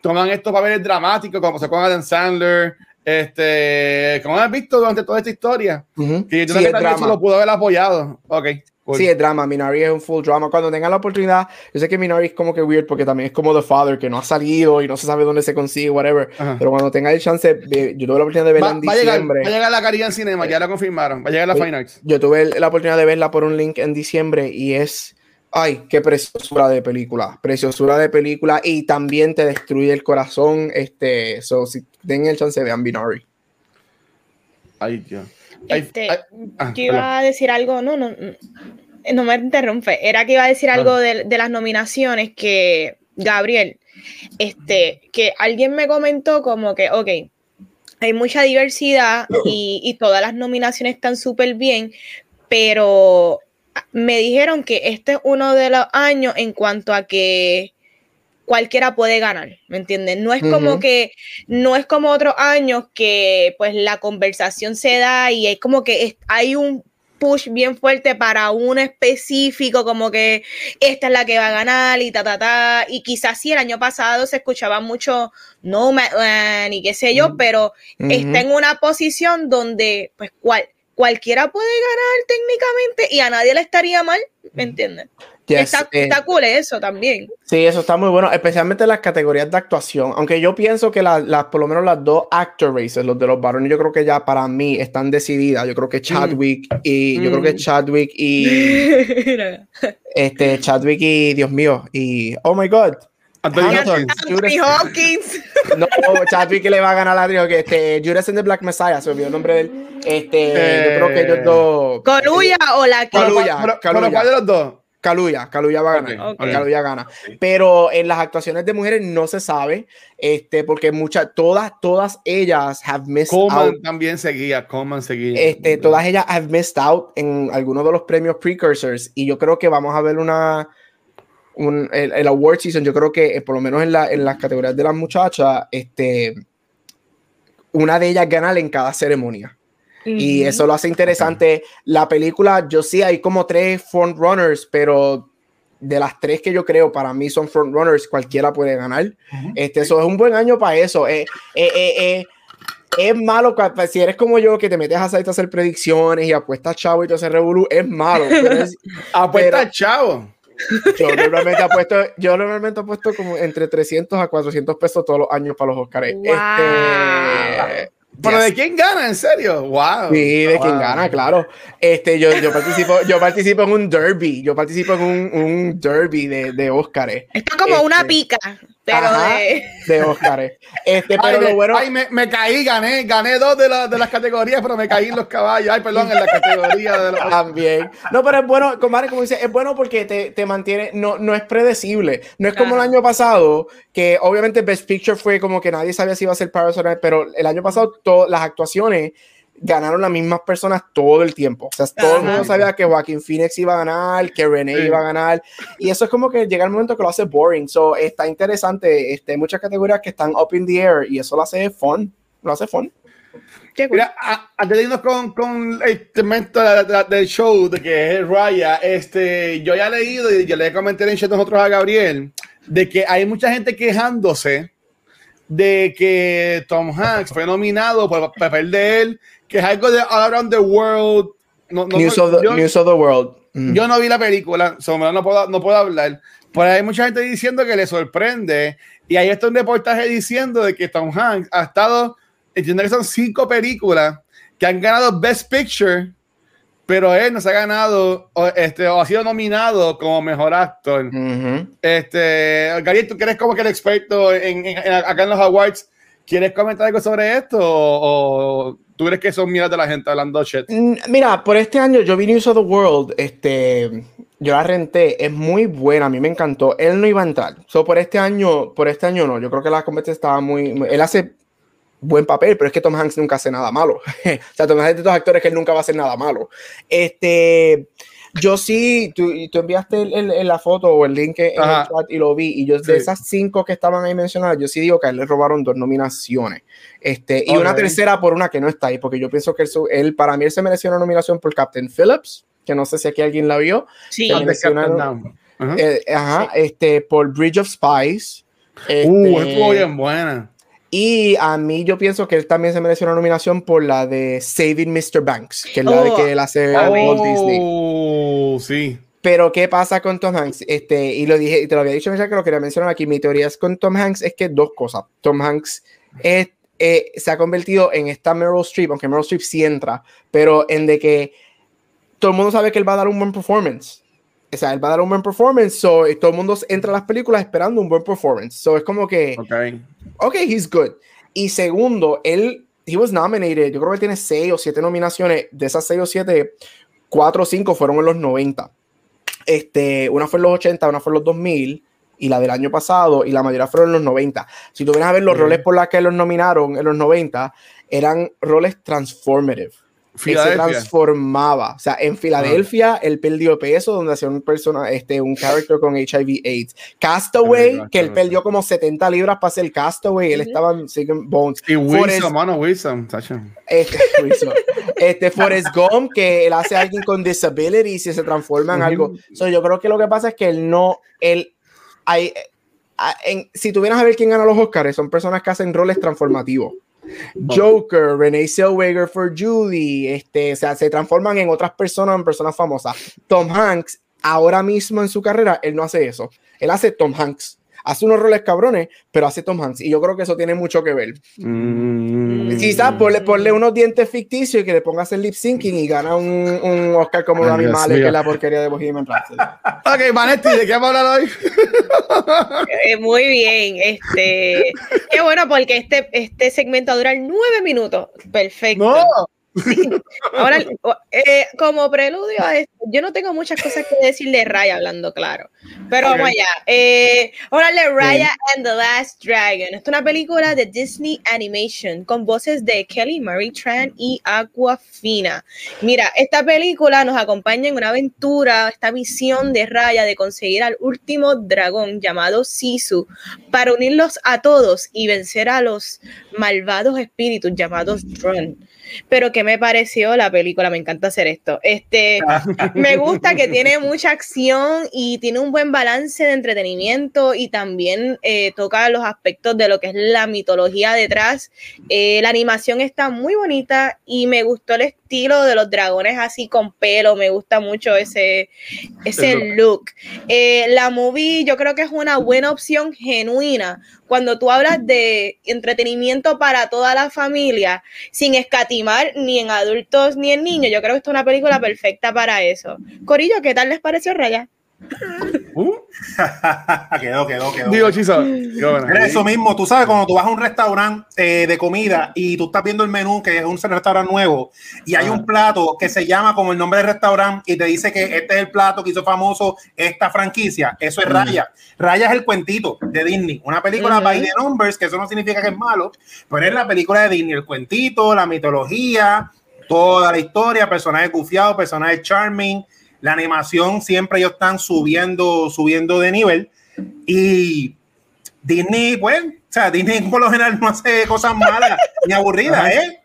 [SPEAKER 4] toman estos papeles dramáticos, como se con Adam Sandler, este, como has visto durante toda esta historia, que yo sí, que eso lo pudo haber apoyado. Ok.
[SPEAKER 3] Sí, es drama. Minari es un full drama. Cuando tengan la oportunidad, yo sé que Minari es como que weird porque también es como The Father, que no ha salido y no se sabe dónde se consigue, whatever. Pero cuando tenga el chance, yo tuve la oportunidad de verla en diciembre.
[SPEAKER 4] va a llegar la Caridad en Cinema, ya la confirmaron. Va a llegar la Fine Arts.
[SPEAKER 3] Yo tuve la oportunidad de verla por un link en diciembre y es. Ay, qué preciosura de película. Preciosura de película y también te destruye el corazón. Este, so, si tengan el chance, vean Binary.
[SPEAKER 4] Ay, Dios.
[SPEAKER 1] Este, ah, yo iba a decir algo, no, no, no me interrumpe, era que iba a decir algo de, de, las nominaciones que, Gabriel, este, que alguien me comentó como que, ok, hay mucha diversidad y, y todas las nominaciones están súper bien, pero me dijeron que este es uno de los años en cuanto a que cualquiera puede ganar, ¿me entiendes? No es como que, no es como otros años que pues la conversación se da y es como que es- hay un push bien fuerte para uno específico, como que esta es la que va a ganar y ta, ta, ta, y quizás sí el año pasado se escuchaba mucho Nomadland y qué sé yo,
[SPEAKER 4] Ujú.
[SPEAKER 1] pero está en una posición donde pues cual, cualquiera puede ganar técnicamente y a nadie le estaría mal, ¿me entiendes?
[SPEAKER 3] Yes,
[SPEAKER 1] está,
[SPEAKER 3] eh,
[SPEAKER 1] está cool eso también.
[SPEAKER 3] Sí, eso está muy bueno, especialmente en las categorías de actuación. Aunque yo pienso que las, las- por lo menos las dos actor races, los de los varones, yo creo que ya para mí están decididas. Yo creo que Chadwick y yo creo que
[SPEAKER 4] Mm.
[SPEAKER 3] Chadwick y este Chadwick y Dios mío y oh my god.
[SPEAKER 4] Anthony. Hopkins.
[SPEAKER 1] Anthony Hopkins.
[SPEAKER 3] No, Chadwick le va a ganar a Adrián, que este Judas and the Black Messiah, se olvidó el nombre de él. Este, yo creo que ellos dos
[SPEAKER 1] Coluya o la
[SPEAKER 3] Caluya.
[SPEAKER 4] pero ¿cuál de los dos?
[SPEAKER 3] Caluya, Caluya va a ganar.
[SPEAKER 1] Ok, ok.
[SPEAKER 3] Caluya gana. Pero en las actuaciones de mujeres no se sabe, este, porque muchas, todas, todas ellas have missed out.
[SPEAKER 4] Coleman también seguía, Coleman seguía.
[SPEAKER 3] Este, todas ellas have missed out en algunos de los premios precursors y yo creo que vamos a ver una un, el, el award season, yo creo que eh, por lo menos en, la, en las categorías de las muchachas, este, una de ellas gana en cada ceremonia. Y eso lo hace interesante. La película, yo sí, hay como tres frontrunners, pero de las tres que yo creo para mí son frontrunners, cualquiera puede ganar. Este, eso es un buen año para eso. Eh, eh, eh, eh, es malo pues, si eres como yo que te metes a hacer, predicciones y apuestas chavo y todo ese revolú, es malo. pero es-
[SPEAKER 4] Apuesta
[SPEAKER 3] pero-
[SPEAKER 4] chavo.
[SPEAKER 3] Yo normalmente apuesto, yo normalmente apuesto como entre 300 a 400 pesos todos los años para los Oscars. Este,
[SPEAKER 4] ¿Pero
[SPEAKER 3] yes.
[SPEAKER 4] de quién gana? ¿En serio? ¡Wow!
[SPEAKER 3] Sí, de quien
[SPEAKER 4] Wow.
[SPEAKER 3] gana, claro. Este, yo, yo participo, yo participo en un derby, yo participo en un, un derby de, de Óscares,
[SPEAKER 1] Está como una
[SPEAKER 3] Este,
[SPEAKER 1] pica, pero
[SPEAKER 3] ajá.
[SPEAKER 1] de.
[SPEAKER 3] de Óscares. Este,
[SPEAKER 4] Ay,
[SPEAKER 3] pero
[SPEAKER 4] me,
[SPEAKER 3] lo bueno,
[SPEAKER 4] ay, me, me caí, gané, gané dos de, la- de las categorías, pero me caí en los caballos. Ay, perdón, en la categoría de los.
[SPEAKER 3] también. No, pero es bueno, comadre, como dice, es bueno porque te, te mantiene, no, no es predecible. No es como el
[SPEAKER 1] Ajá.
[SPEAKER 3] año pasado, que obviamente Best Picture fue como que nadie sabía si iba a ser Parasite, pero el año pasado las actuaciones ganaron las mismas personas todo el tiempo. O sea, todo el
[SPEAKER 1] Ajá.
[SPEAKER 3] mundo sabía que Joaquín Phoenix iba a ganar, que René
[SPEAKER 4] Sí.
[SPEAKER 3] iba a ganar. Y eso es como que llega el momento que lo hace boring. So, está interesante. Este, hay muchas categorías que están up in the air y eso lo hace fun. Lo hace fun.
[SPEAKER 4] Mira, a- antes de irnos con, con el segmento de- de- del show, de que es Raya, este, yo ya he leído y yo le comenté en el chat nosotros a Gabriel, de que hay mucha gente quejándose de que Tom Hanks fue nominado por el papel de él, que es algo de All Around the World. No, no,
[SPEAKER 3] News, of the,
[SPEAKER 4] yo-
[SPEAKER 3] News of the World. Mm.
[SPEAKER 4] yo no vi la película, so, no, puedo, no puedo hablar. Pero hay mucha gente diciendo que le sorprende. Y ahí está un reportaje diciendo de que Tom Hanks ha estado, entiendo que son cinco películas que han ganado Best Picture, pero él no se ha ganado o, este, o ha sido nominado como mejor actor.
[SPEAKER 3] Ujú.
[SPEAKER 4] Este, Gary, tú que eres como que el experto en, en- en- acá en los awards, ¿quieres comentar algo sobre esto? O, o tú crees que son miras de la gente hablando shit?
[SPEAKER 3] Mm, Mira, por este año yo vi News of the World, este, yo la renté, es muy buena, a mí me encantó. Él no iba a entrar. So, por este año, por este año no, yo creo que la competencia estaba muy, muy- él hace buen papel, pero es que Tom Hanks nunca hace nada malo. o sea, Tom Hanks es de estos actores que él nunca va a hacer nada malo. Este, yo sí, tú, tú enviaste el- el- el- la foto o el link en el chat y lo vi, y yo de
[SPEAKER 4] Sí.
[SPEAKER 3] esas cinco que estaban ahí mencionadas, yo sí digo que a él le robaron dos nominaciones. Este, y una tercera por una que no está ahí, porque yo pienso que él, para mí, él se mereció una nominación por Captain Phillips, que no sé si aquí alguien la vio.
[SPEAKER 1] Sí.
[SPEAKER 4] Ajá.
[SPEAKER 3] Eh, ajá, este, por Bridge of Spies. Este,
[SPEAKER 4] Uh, estuvo bien buena.
[SPEAKER 3] Y a mí yo pienso que él también se mereció una nominación por la de Saving Mr. Banks, que es la de
[SPEAKER 1] Oh.
[SPEAKER 3] que él hace Walt Disney.
[SPEAKER 4] Oh, sí.
[SPEAKER 3] Pero ¿qué pasa con Tom Hanks? Este, y lo dije, y te lo había dicho, ya que lo quería mencionar aquí. Mi teoría es con Tom Hanks es que dos cosas. Tom Hanks es, eh, se ha convertido en esta Meryl Streep, aunque Meryl Streep sí entra, pero en de que todo el mundo sabe que él va a dar un buen performance. O sea, él va a dar un buen performance, so, y todo el mundo entra a las películas esperando un buen performance. So, es como que,
[SPEAKER 4] Ok.
[SPEAKER 3] ok, he's good. Y segundo, él, he was nominated, yo creo que tiene seis o siete nominaciones, de esas seis o siete, cuatro o cinco fueron en los 90. Este, una fue en los 80, una fue en los 2000, y la del año pasado, y la mayoría fueron en los 90. Si tú vienes a ver los
[SPEAKER 4] Ujú.
[SPEAKER 3] roles por los que los nominaron en los 90, eran roles transformative. Él se transformaba. O sea, en Filadelfia
[SPEAKER 4] Ah.
[SPEAKER 3] él perdió peso, donde hacía un persona, este, un character con HIV AIDS. Castaway,
[SPEAKER 4] Ay,
[SPEAKER 3] que él perdió como 70 libras para ser Castaway, él estaba en Bones.
[SPEAKER 4] Y Wilson, mano, Wilson.
[SPEAKER 3] Este, Wilson. este Forrest Gump, que él hace a alguien con disabilities y se transforma en
[SPEAKER 4] Ujú.
[SPEAKER 3] algo. So, yo creo que lo que pasa es que él no, él, hay, en- si tuvieras a ver quién gana los Oscars, son personas que hacen roles transformativos. Joker, Renee Zellweger for Judy, este, o sea, se transforman en otras personas, en personas famosas. Tom Hanks, ahora mismo en su carrera, él no hace eso. Él hace Tom Hanks. Hace unos roles cabrones, pero hace Tom Hanks. Y yo creo que eso tiene mucho que ver.
[SPEAKER 4] Mm.
[SPEAKER 3] Quizás ponle, ponle unos dientes ficticios y que le pongas el lip syncing y gana un, un Oscar como
[SPEAKER 4] Ay, Dios
[SPEAKER 3] Malek, que es la porquería de Bohemian Rhapsody.
[SPEAKER 4] Ok, Vanetti, ¿de qué vamos a hablar hoy?
[SPEAKER 1] Eh, muy bien, este, qué bueno porque este, este segmento dura nueve minutos, perfecto.
[SPEAKER 4] No.
[SPEAKER 1] Ahora, eh, como preludio a esto, yo no tengo muchas cosas que decir de Raya hablando claro, pero vamos
[SPEAKER 4] Ok.
[SPEAKER 1] allá. Eh, de Raya and the Last Dragon. Es una película de Disney Animation con voces de Kelly Marie Tran y Aquafina. Mira, esta película nos acompaña en una aventura, esta misión de Raya de conseguir al último dragón llamado Sisu para unirlos a todos y vencer a los malvados espíritus llamados Drun. Pero ¿qué me pareció la película? Me encanta hacer esto. Este, me gusta que tiene mucha acción y tiene un buen balance de entretenimiento y también eh, toca los aspectos de lo que es la mitología detrás. Eh, la animación está muy bonita y me gustó el estilo de los dragones así con pelo. Me gusta mucho ese, ese look. Eh, la movie yo creo que es una buena opción genuina cuando tú hablas de entretenimiento para toda la familia sin escatimar ni en adultos ni en niños. Yo creo que esta es una película perfecta para eso. Corillo, ¿qué tal les pareció Raya?
[SPEAKER 4] Uh,
[SPEAKER 2] quedó, quedó, quedó.
[SPEAKER 4] digo, bueno.
[SPEAKER 2] Era eso mismo, tú sabes, cuando tú vas a un restaurante eh, de comida y tú estás viendo el menú, que es un restaurante nuevo, y hay
[SPEAKER 4] Ajá.
[SPEAKER 2] un plato que se llama como el nombre del restaurante y te dice que este es el plato que hizo famoso esta franquicia, eso es Raya. Raya es el cuentito de Disney, una película
[SPEAKER 1] Ujú.
[SPEAKER 2] by the numbers, que eso no significa que es malo, pero es la película de Disney, el cuentito, la mitología, toda la historia, personajes gufiados, personajes charming, la animación siempre ellos están subiendo, subiendo de nivel. Y Disney, pues, o sea, Disney por lo general no hace cosas malas ni aburridas,
[SPEAKER 4] Ajá.
[SPEAKER 2] ¿eh?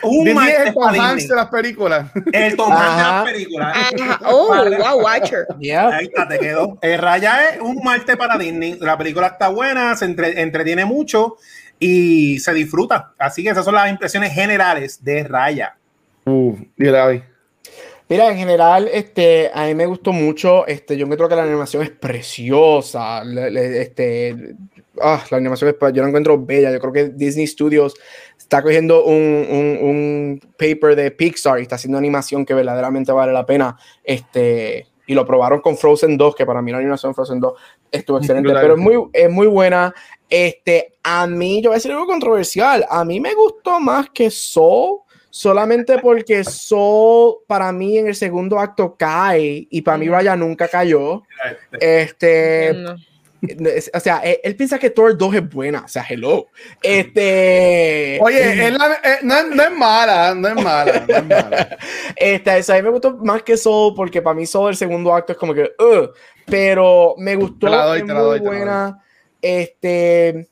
[SPEAKER 2] Un
[SPEAKER 4] Disney es el Tom
[SPEAKER 2] para
[SPEAKER 4] Hanks
[SPEAKER 2] Disney.
[SPEAKER 4] de las películas.
[SPEAKER 2] El Tom Hanks de las películas.
[SPEAKER 1] Ajá. Oh, wow, Watcher.
[SPEAKER 3] Yeah.
[SPEAKER 2] Ahí está, te quedó. El Raya es un martes para Disney. La película está buena, se entre- entretiene mucho y se disfruta. Así que esas son las impresiones generales de Raya.
[SPEAKER 4] Uh, dile, David.
[SPEAKER 3] Mira, en general, este, a mí me gustó mucho. Este, yo encuentro que la animación es preciosa. le- le- este, ah, la animación es, yo la encuentro bella. Yo creo que Disney Studios está cogiendo un, un, un paper de Pixar y está haciendo animación que verdaderamente vale la pena. Este, y lo probaron con Frozen 2, que para mí la animación de Frozen 2 estuvo excelente, pero es muy, es muy buena. Este, a mí, yo voy a decir algo controversial. A mí me gustó más que Soul solamente porque Soul para mí en el segundo acto cae y para mí. Raya nunca cayó. Este, o sea, él, él piensa que Thor 2 es buena, o sea, hello. Este,
[SPEAKER 4] Oye, es la- eh, no, es- no es mala, no es mala, no es mala.
[SPEAKER 3] Este, eso a mí me gustó más que Soul porque para mí Soul el segundo acto es como que, pero me gustó,
[SPEAKER 4] Te la doy,
[SPEAKER 3] es
[SPEAKER 4] te la
[SPEAKER 3] muy
[SPEAKER 4] doy, te la
[SPEAKER 3] buena. Este,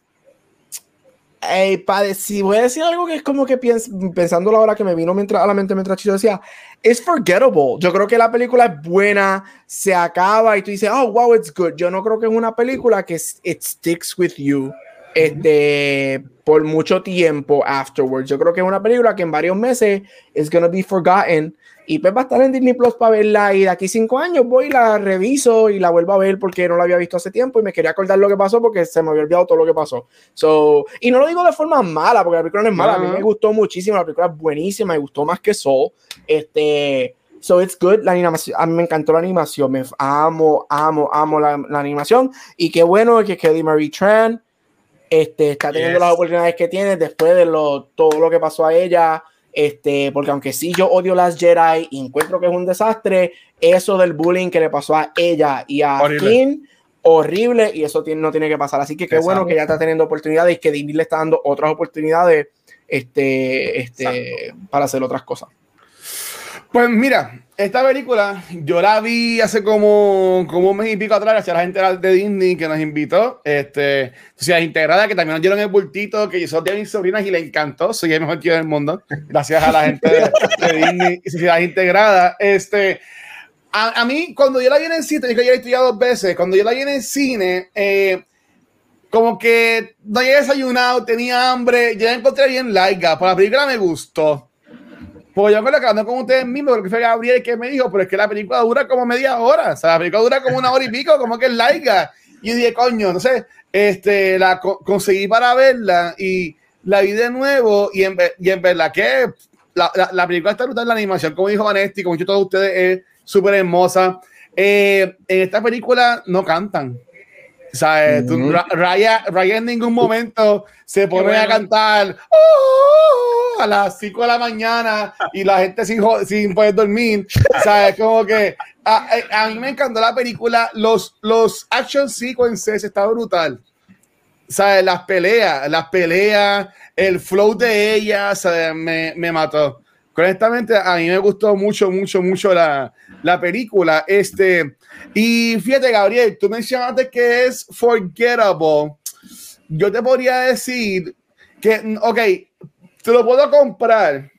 [SPEAKER 3] eh, pa- si voy a decir algo que es como que piens, pensando ahora que me vino mientras, a la mente mientras Chicho decía, es forgettable. Yo creo que la película es buena, se acaba y tú dices, oh, wow, it's good. Yo no creo que es una película que it sticks with you este, por mucho tiempo afterwards. Yo creo que es una película que en varios meses es gonna be forgotten y pues va a estar en Disney Plus para verla y de aquí cinco años voy y la reviso y la vuelvo a ver porque no la había visto hace tiempo y me quería acordar lo que pasó porque se me había olvidado todo lo que pasó. So, y no lo digo de forma mala porque la película no es mala, a mí me gustó muchísimo, la película es buenísima, me gustó más que Soul. Este, so it's good, la animación, a mí me encantó la animación, me amo, amo, amo la, la animación y qué bueno que Kelly Marie Tran este, está teniendo
[SPEAKER 2] Yes.
[SPEAKER 3] las oportunidades que tiene después de lo, todo lo que pasó a ella. Este, porque aunque sí yo odio las Jedi y encuentro que es un desastre, eso del bullying que le pasó a ella y a
[SPEAKER 4] Horrible.
[SPEAKER 3] Finn, horrible, y eso tiene, no tiene que pasar. Así que qué
[SPEAKER 2] Exacto.
[SPEAKER 3] bueno que ella está teniendo oportunidades y que Disney le está dando otras oportunidades este, este, para hacer otras cosas.
[SPEAKER 4] Pues mira, esta película yo la vi hace como, como un mes y pico atrás, gracias a la gente de Disney que nos invitó. Este, Sociedad Integrada, que también nos dieron el bultito, que yo de mis sobrinas y le encantó. Soy el mejor tío del mundo. Gracias a la gente de, de Disney y Sociedad Integrada. Este, a, a, mí, cuando yo la vi en el cine, yo ya he estudiado dos veces, cuando yo la vi en el cine, eh, como que no había desayunado, tenía hambre, yo la encontré bien larga, pero la película me gustó. Pues yo me lo hablando con ustedes mismos, porque fue Gabriel que me dijo, pero es que la película dura como media hora, o sea, la película dura como una hora y pico, como que es larga. Y dije, coño, no sé, este, la co conseguí para verla y la vi de nuevo y en, y en verdad que la, la, la, película está brutal, la animación, como dijo Vanesti, como dicho todos ustedes, es súper hermosa. Eh, en esta película no cantan. Sea, mm -hmm. Raya, Raya, en ningún momento se pone bueno. a cantar oh, a las 5 de la mañana y la gente sin, sin poder dormir. O sea, es como que a, a, mí me encantó la película. Los, los action sequences está brutal. Sea, las peleas, las peleas, el flow de sea, me, me mató. Honestamente, a mí me gustó mucho, mucho, mucho la, la película. Este, y fíjate, Gabriel, tú mencionaste que es forgettable. Yo te podría decir que, ok, te lo puedo comprar,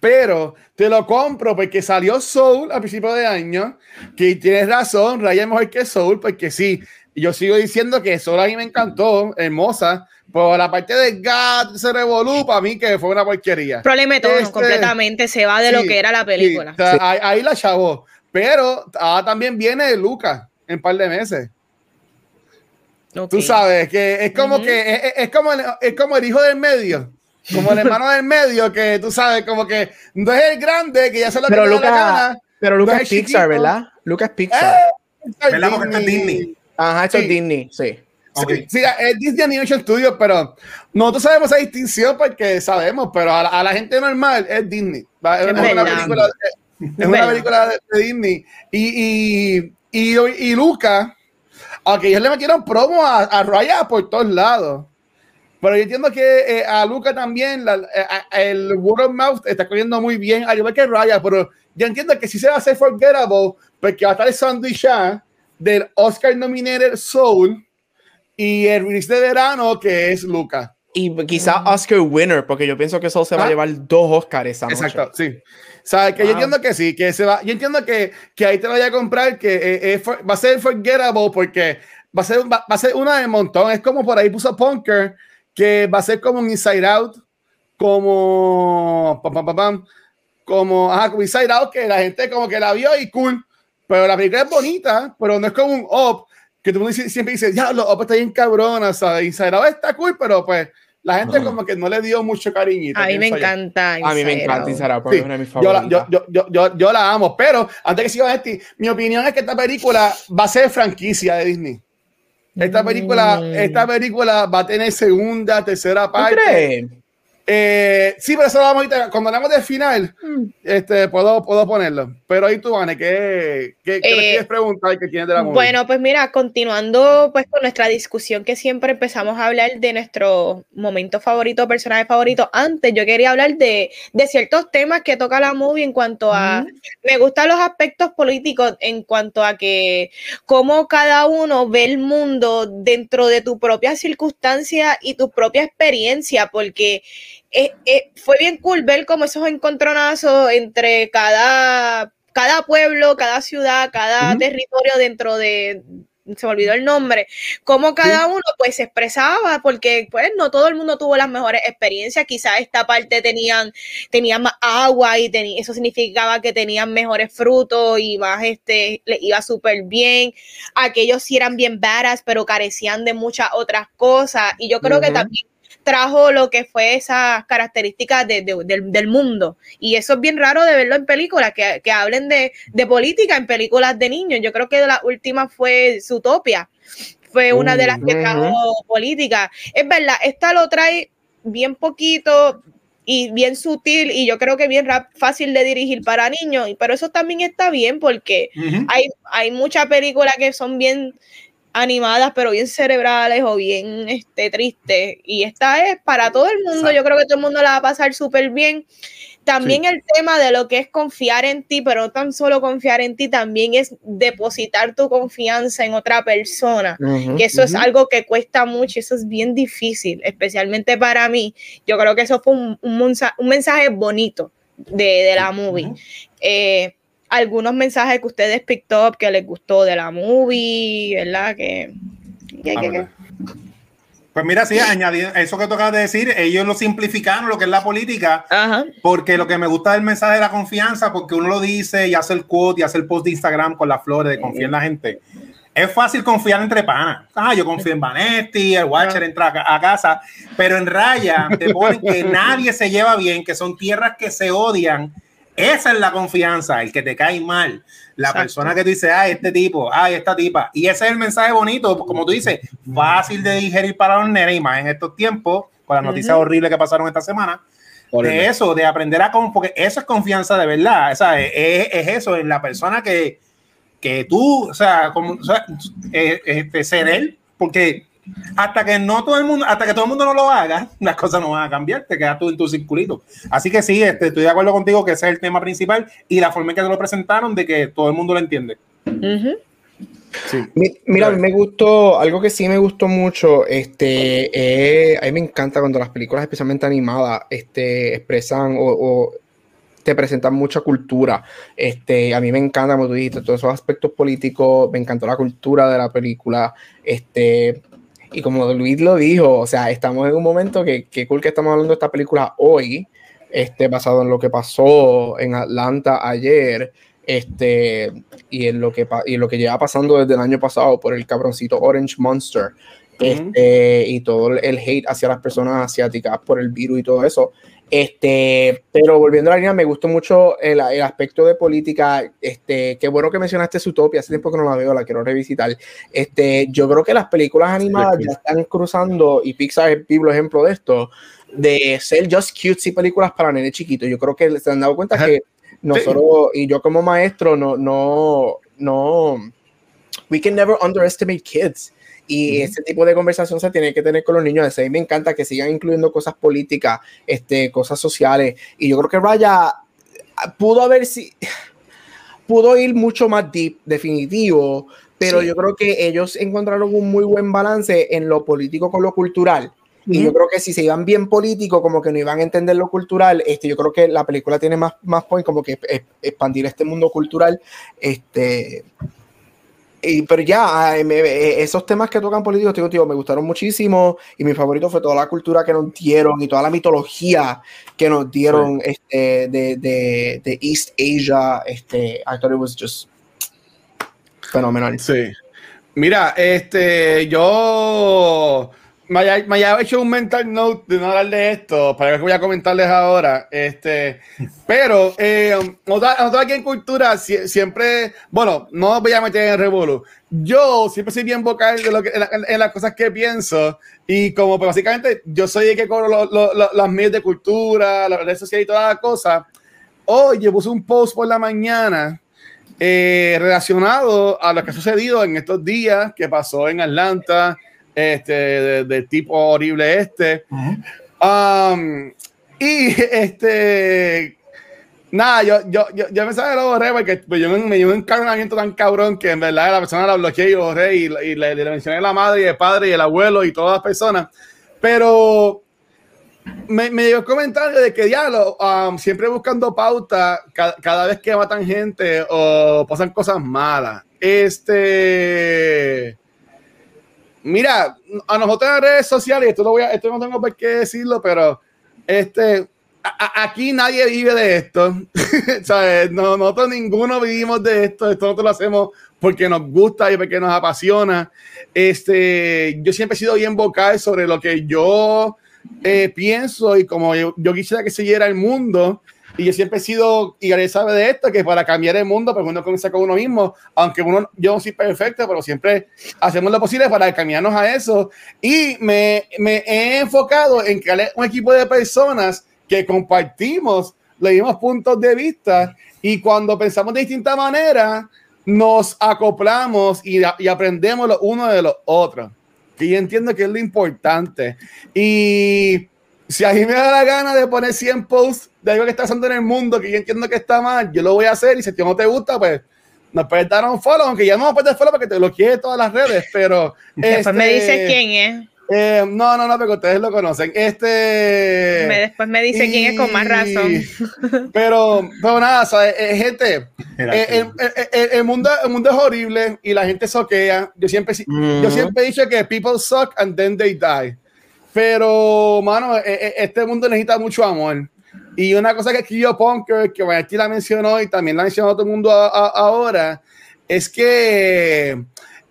[SPEAKER 4] pero te lo compro porque salió Soul a principio de año, que tienes razón, Raya es mejor que Soul, porque sí, yo sigo diciendo que Soul a mí me encantó, hermosa, por la parte de Gat se revolú para mí que fue una porquería.
[SPEAKER 1] Problema todo, este, completamente se va de sí, lo que era la película.
[SPEAKER 4] Sí, o sea, ahí, ahí, la chavó. Pero ah, también viene Lucas en un par de meses. Okay. Tú sabes que es como uh -huh. que es, es, como el, es como el hijo del medio. Como el hermano del medio, que tú sabes, como que no es el grande, que ya se lo
[SPEAKER 3] pero la gana, Pero Lucas es Pixar, ¿verdad? Lucas Pixar.
[SPEAKER 2] Eh, ¿Verdad? Porque es Disney.
[SPEAKER 3] Ajá, esto sí. es Disney, sí.
[SPEAKER 4] Okay. Sí, es Disney Animation Studios, pero nosotros sabemos esa distinción porque sabemos, pero a la, a la gente normal es Disney. Es, es una película, es una película de, de, Disney. Y, y, y, y Luca, aunque ellos le metieron promo a, a Raya por todos lados. Pero yo entiendo que eh, a Luca también la, eh, el word of mouth está corriendo muy bien, al igual que Raya, pero yo entiendo que sí se va a hacer forgettable porque va a estar el sándwich del Oscar nominated Soul y el release de verano que es Luca.
[SPEAKER 3] Y quizá Oscar winner, porque yo pienso que Soul se va a llevar dos Oscars esa noche.
[SPEAKER 4] Exacto, sí. Sea, que wow. yo entiendo que sí, que se va. Yo entiendo que, que ahí te vaya a comprar, que eh, eh, va a ser forgettable porque va a ser, va, va, a ser una de montón. Es como por ahí puso Punker, que va a ser como un Inside Out, como. Pam, pam, pam, pam, como, ajá, como Inside Out, que la gente como que la vio y cool. Pero la película es bonita, pero no es como un Up que tú siempre dices, ya, los Up está bien cabrón, o sea, Inside Out está cool, pero pues la gente como que no le dio mucho cariñito.
[SPEAKER 1] A mí me encanta.
[SPEAKER 3] A mí me encanta Inside sí, es una de mis favoritas.
[SPEAKER 4] Yo la, yo, yo, yo, yo, la amo, pero antes que siga este, mi opinión es que esta película va a ser franquicia de Disney. Esta película, mm. esta película va a tener segunda, tercera parte.
[SPEAKER 3] ¿Tú crees?
[SPEAKER 4] Eh, sí, pero eso lo vamos a ir, cuando hablamos del final, mm. este, puedo, puedo ponerlo. Pero ahí tú, Vane, ¿qué, qué, qué eh, quieres preguntar que tienes de la movie?
[SPEAKER 1] Bueno, pues mira, continuando pues con nuestra discusión que siempre empezamos a hablar de nuestro momento favorito, personaje favorito, antes yo quería hablar de, de ciertos temas que toca la movie en cuanto a, mm. me gustan los aspectos políticos en cuanto a que cómo cada uno ve el mundo dentro de tu propia circunstancia y tu propia experiencia, porque eh, eh, fue bien cool ver como esos encontronazos entre cada, cada pueblo, cada ciudad, cada uh -huh. territorio dentro de, se me olvidó el nombre, cómo cada uno pues se expresaba, porque pues no todo el mundo tuvo las mejores experiencias, quizás esta parte tenían, tenían más agua y ten, eso significaba que tenían mejores frutos y más este, le iba súper bien, aquellos sí eran bien badass, pero carecían de muchas otras cosas, y yo creo uh -huh. que también trajo lo que fue esas características de, de, del, del, mundo. Y eso es bien raro de verlo en películas, que, que hablen de, de, política en películas de niños. Yo creo que la última fue Zootopia, fue una de las que trajo política. Es verdad, esta lo trae bien poquito y bien sutil y yo creo que bien fácil de dirigir para niños, pero eso también está bien porque uh -huh. hay, hay muchas películas que son bien animadas, pero bien cerebrales o bien este, tristes. Y esta es para todo el mundo. Yo creo que todo el mundo la va a pasar súper bien. También el tema de lo que es confiar en ti, pero no tan solo confiar en ti, también es depositar tu confianza en otra persona, que eso es algo que cuesta mucho, eso es bien difícil, especialmente para mí. Yo creo que eso fue un, un, mensaje bonito de, la movie. Eh, algunos mensajes que ustedes picked up que les gustó de la movie, ¿verdad? Que,
[SPEAKER 2] pues mira, sí, añadir eso que tocas de decir, ellos lo simplificaron, lo que es la política, porque lo que me gusta del mensaje de la confianza, porque uno lo dice y hace el quote y hace el post de Instagram con las flores de confiar en la gente. Es fácil confiar entre panas. Ah, yo confío en Vanetti, el Watcher entra a, casa, pero en raya te ponen que nadie se lleva bien, que son tierras que se odian. Esa es la confianza, el que te cae mal la persona que tú dices, ah, este tipo, ah, esta tipa. Y ese es el mensaje bonito, como tú dices, fácil de digerir para los nenes y más en estos tiempos, con las noticias horribles que pasaron esta semana. De eso, de aprender a porque eso es confianza de verdad, o es, es, eso, en la persona que, que tú, o sea, como, o sea, eh, este, ser él, porque hasta que no todo el mundo, hasta que todo el mundo no lo haga, las cosas no van a cambiar, te quedas tú en tu circulito. Así que sí, este, estoy de acuerdo contigo que ese es el tema principal y la forma en que te lo presentaron de que todo el mundo lo entiende.
[SPEAKER 3] Mira, a mí me gustó, algo que sí me gustó mucho, este, eh, a mí me encanta cuando las películas, especialmente animadas, este, expresan o, te presentan mucha cultura. Este, a mí me encanta, como tú dijiste, todos esos aspectos políticos, me encantó la cultura de la película, este, y como Luis lo dijo, o sea, estamos en un momento que, que cool que estamos hablando de esta película hoy, este, basado en lo que pasó en Atlanta ayer, este, y en lo que, y lo que lleva pasando desde el año pasado por el cabroncito Orange Monster, este, y todo el hate hacia las personas asiáticas por el virus y todo eso. Este, pero volviendo a la línea, me gustó mucho el, el, aspecto de política. Este, qué bueno que mencionaste Zootopia, hace tiempo que no la veo, la quiero revisitar. Este, yo creo que las películas animadas ya están cruzando, y Pixar es vivo ejemplo de esto, de ser just cutesy películas para nenes chiquitos. Yo creo que se han dado cuenta que nosotros, y yo como maestro, no, no, no, we can never underestimate kids. Y ese tipo de conversación se tiene que tener con los niños. A mí me encanta que sigan incluyendo cosas políticas, este, cosas sociales. Y yo creo que Raya pudo haber si pudo ir mucho más deep, definitivo, pero yo creo que ellos encontraron un muy buen balance en lo político con lo cultural. Y yo creo que si se iban bien político, como que no iban a entender lo cultural, este, yo creo que la película tiene más, más point, como que expandir este mundo cultural, este, pero ya, eh, esos temas que tocan políticos, tío, me gustaron muchísimo. Y mi favorito fue toda la cultura que nos dieron y toda la mitología que nos dieron este, de, de, de, East Asia. Este, I thought it was just fenomenal.
[SPEAKER 4] Sí. Mira, este, yo me haya, hecho un mental note de no hablar de esto, para que voy a comentarles ahora. Este, pero, eh, nosotros aquí en Cultura siempre, bueno, no voy a meter en el revuelo. Yo siempre soy bien vocal de lo que, en, las cosas que pienso, y como pues, básicamente yo soy el que cobro las medios de cultura, las redes sociales y todas las cosas. Hoy puse un post por la mañana eh, relacionado a lo que ha sucedido en estos días que pasó en Atlanta este, del tipo horrible este. Um, y este, nada, yo, yo, yo, yo me sabía lo borré porque pues, yo me, dio un encarnamiento tan cabrón que en verdad la persona la bloqueé y lo borré y, le, le, mencioné a la madre y el padre y el abuelo y todas las personas. Pero me, me dio comentario de que diablo, um, siempre buscando pauta cada vez que matan gente o pasan cosas malas. Este Mira, a nosotros en redes sociales, esto, lo voy a, esto no tengo por qué decirlo, pero este, aquí nadie vive de esto. ¿Sabes? No, nosotros ninguno vivimos de esto. Esto nosotros lo hacemos porque nos gusta y porque nos apasiona. Este, yo siempre he sido bien vocal sobre lo que yo eh, pienso y como yo, yo, quisiera que siguiera el mundo. Y yo siempre he sido, y Gabriel sabe de esto, que para cambiar el mundo, pues uno comienza con uno mismo, aunque uno, yo no soy perfecto, pero siempre hacemos lo posible para cambiarnos a eso. Y me, me he enfocado en crear un equipo de personas que compartimos los puntos de vista y cuando pensamos de distinta manera, nos acoplamos y, aprendemos lo uno de los otros. Que yo entiendo que es lo importante. Y si a mí me da la gana de poner 100 posts de algo que está pasando en el mundo, que yo entiendo que está mal, yo lo voy a hacer y si a ti no te gusta, pues nos puedes dar un follow, aunque ya no nos puedes dar follow porque te lo quiere todas las redes, pero...
[SPEAKER 1] Después me dices este, quién es.
[SPEAKER 4] Eh, no, no, no, porque ustedes lo conocen. Este.
[SPEAKER 1] después me dice quién es con más razón.
[SPEAKER 4] Pero, pero nada, ¿sabes? Eh, gente, eh, el, mundo, el mundo es horrible y la gente soquea. Yo siempre, yo siempre he dicho que people suck and then they die. Pero, mano, este mundo necesita mucho amor. Y una cosa que escribió Punker, que aquí la mencionó y también la mencionó todo el mundo ahora, es que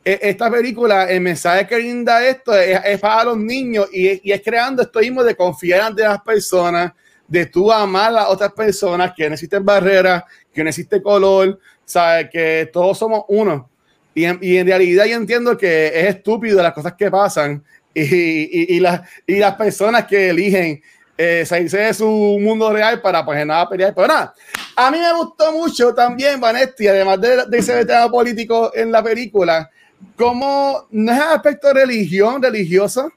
[SPEAKER 4] e, esta película, el mensaje que brinda esto es, para los niños y, es creando esto mismo de confiar ante las personas, de tú amar a otras personas, que no existen barreras, que no existe color, sabes que todos somos uno. Y en, realidad yo entiendo que es estúpido las cosas que pasan y, y, las, y las personas que eligen eh, salirse de su mundo real para pues nada pelear. Pero nada, a mí me gustó mucho también Vanetti, además de, de ese tema político en la película, como no es aspecto religión, religioso,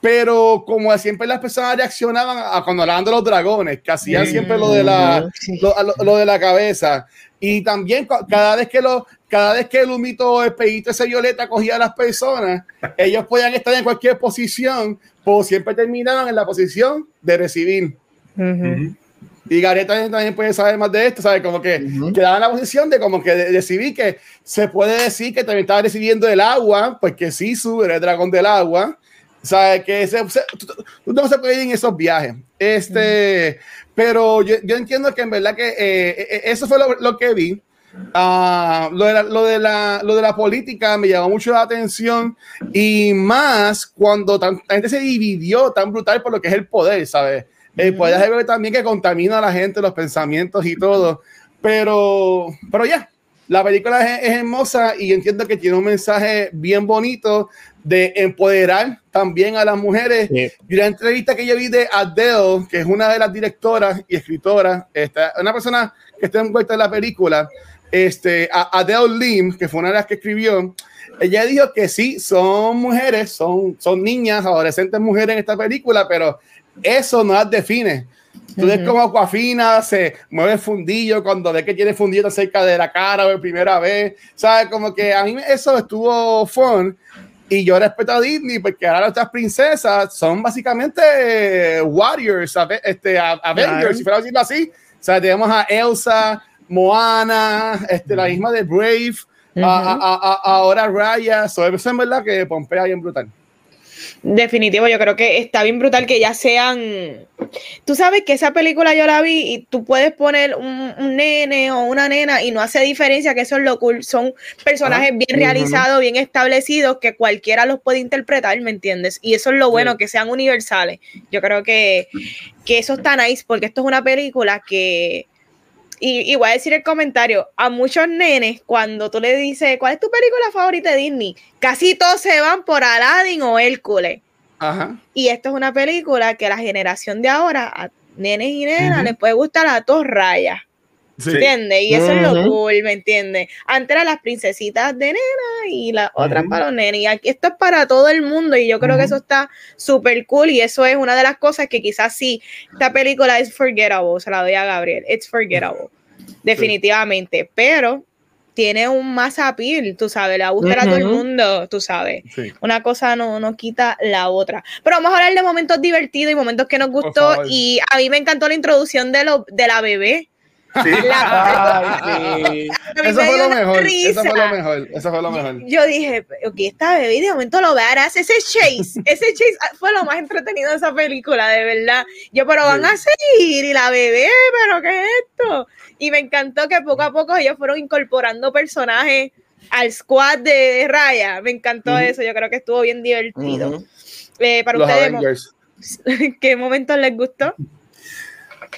[SPEAKER 4] pero como siempre las personas reaccionaban a cuando hablaban de los dragones, que hacían siempre lo de la, lo, de la cabeza. Y también cada vez que lo, cada vez que el humito, el pellito ese violeta cogía a las personas, ellos podían estar en cualquier posición, pues siempre terminaban en la posición de recibir. Y Gabriel también, puede saber más de esto, ¿sabes? Como que quedaba en la posición de como que recibí que se puede decir que también estaba recibiendo el agua, porque sí, sube el dragón del agua, ¿sabes? Que se, tú, no se puede ir en esos viajes. Este, pero yo, yo, entiendo que en verdad que eh, eh, eh, eso fue lo, que vi. Uh, lo, de la, lo, de la, lo de la política me llamó mucho la atención y más cuando la gente se dividió tan brutal por lo que es el poder, ¿sabes? Eh, puede ser también que contamina a la gente, los pensamientos y todo. Pero, pero ya, la película es, hermosa y entiendo que tiene un mensaje bien bonito de empoderar también a las mujeres. Y la entrevista que yo vi de Adele, que es una de las directoras y escritoras, esta, una persona que está envuelta en la película, este, Adele Lim, que fue una de las que escribió, ella dijo que sí, son mujeres, son, son niñas, adolescentes mujeres en esta película, pero eso no las define. Tú ves como Aquafina se mueve el fundillo cuando ve que tiene fundillo cerca de la cara por primera vez. ¿Sabes? Como que a mí eso estuvo fun. Y yo respeto a Disney porque ahora nuestras princesas son básicamente warriors, este, Avengers, si fuera a decirlo así. O sea, tenemos a Elsa, Moana, este, la misma de Brave, ahora Raya. So, eso es verdad que Pompea bien brutal.
[SPEAKER 1] Definitivo, yo creo que está bien brutal que ya sean. Tú sabes que esa película yo la vi y tú puedes poner un, nene o una nena y no hace diferencia, que eso es lo cool. Son personajes bien realizados, bien establecidos, que cualquiera los puede interpretar, ¿me entiendes? Y eso es lo bueno, que sean universales. Yo creo que, que eso está nice, porque esto es una película que y, voy a decir el comentario, a muchos nenes, cuando tú le dices, ¿cuál es tu película favorita de Disney? Casi todos se van por Aladdin o Hércules. Ajá. Y esto es una película que la generación de ahora, a nenes y nenas, les puede gustar a todos rayas. ¿Me ¿Entiendes? Y eso es lo cool, ¿me entiendes? Antes eran las princesitas de nena y las otras para los nenes. Y aquí esto es para todo el mundo y yo creo que eso está súper cool y eso es una de las cosas que quizás sí, esta película es forgettable, se la doy a Gabriel, it's forgettable, definitivamente, pero tiene un más appeal, tú sabes, le va a gustar a todo el mundo, tú sabes. Una cosa no, no quita la otra. Pero vamos a hablar de momentos divertidos y momentos que nos gustó. Y a mí me encantó la introducción de, lo, de la bebé. Sí.
[SPEAKER 4] Eso fue lo mejor. Eso fue lo mejor. Eso fue lo mejor.
[SPEAKER 1] Yo dije, ok, esta bebé de momento lo verás. Ese chase, ese chase fue lo más entretenido de esa película, de verdad. Yo, pero van a seguir y la bebé, pero ¿qué es esto? Y me encantó que poco a poco ellos fueron incorporando personajes al squad de, Raya. Me encantó eso. Yo creo que estuvo bien divertido. eh, para ustedes, ¿qué momentos les gustó?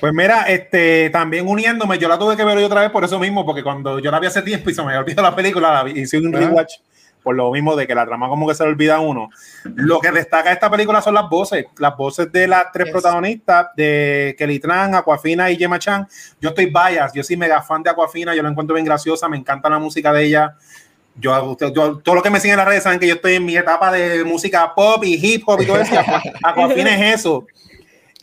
[SPEAKER 2] Pues mira, este, también uniéndome, yo la tuve que ver otra vez por eso mismo, porque cuando yo la vi hace tiempo y se me había olvidado la película, la hice un rewatch por lo mismo de que la trama como que se le olvida a uno. Lo que destaca esta película son las voces, las voces de las tres protagonistas, de Kelly Tran, Aquafina y Gemma Chan. Yo estoy bias, yo soy mega fan de Aquafina, yo la encuentro bien graciosa, me encanta la música de ella. Yo, yo, todo lo que me siguen en las redes saben que yo estoy en mi etapa de música pop y hip hop y todo eso. Aquafina es eso.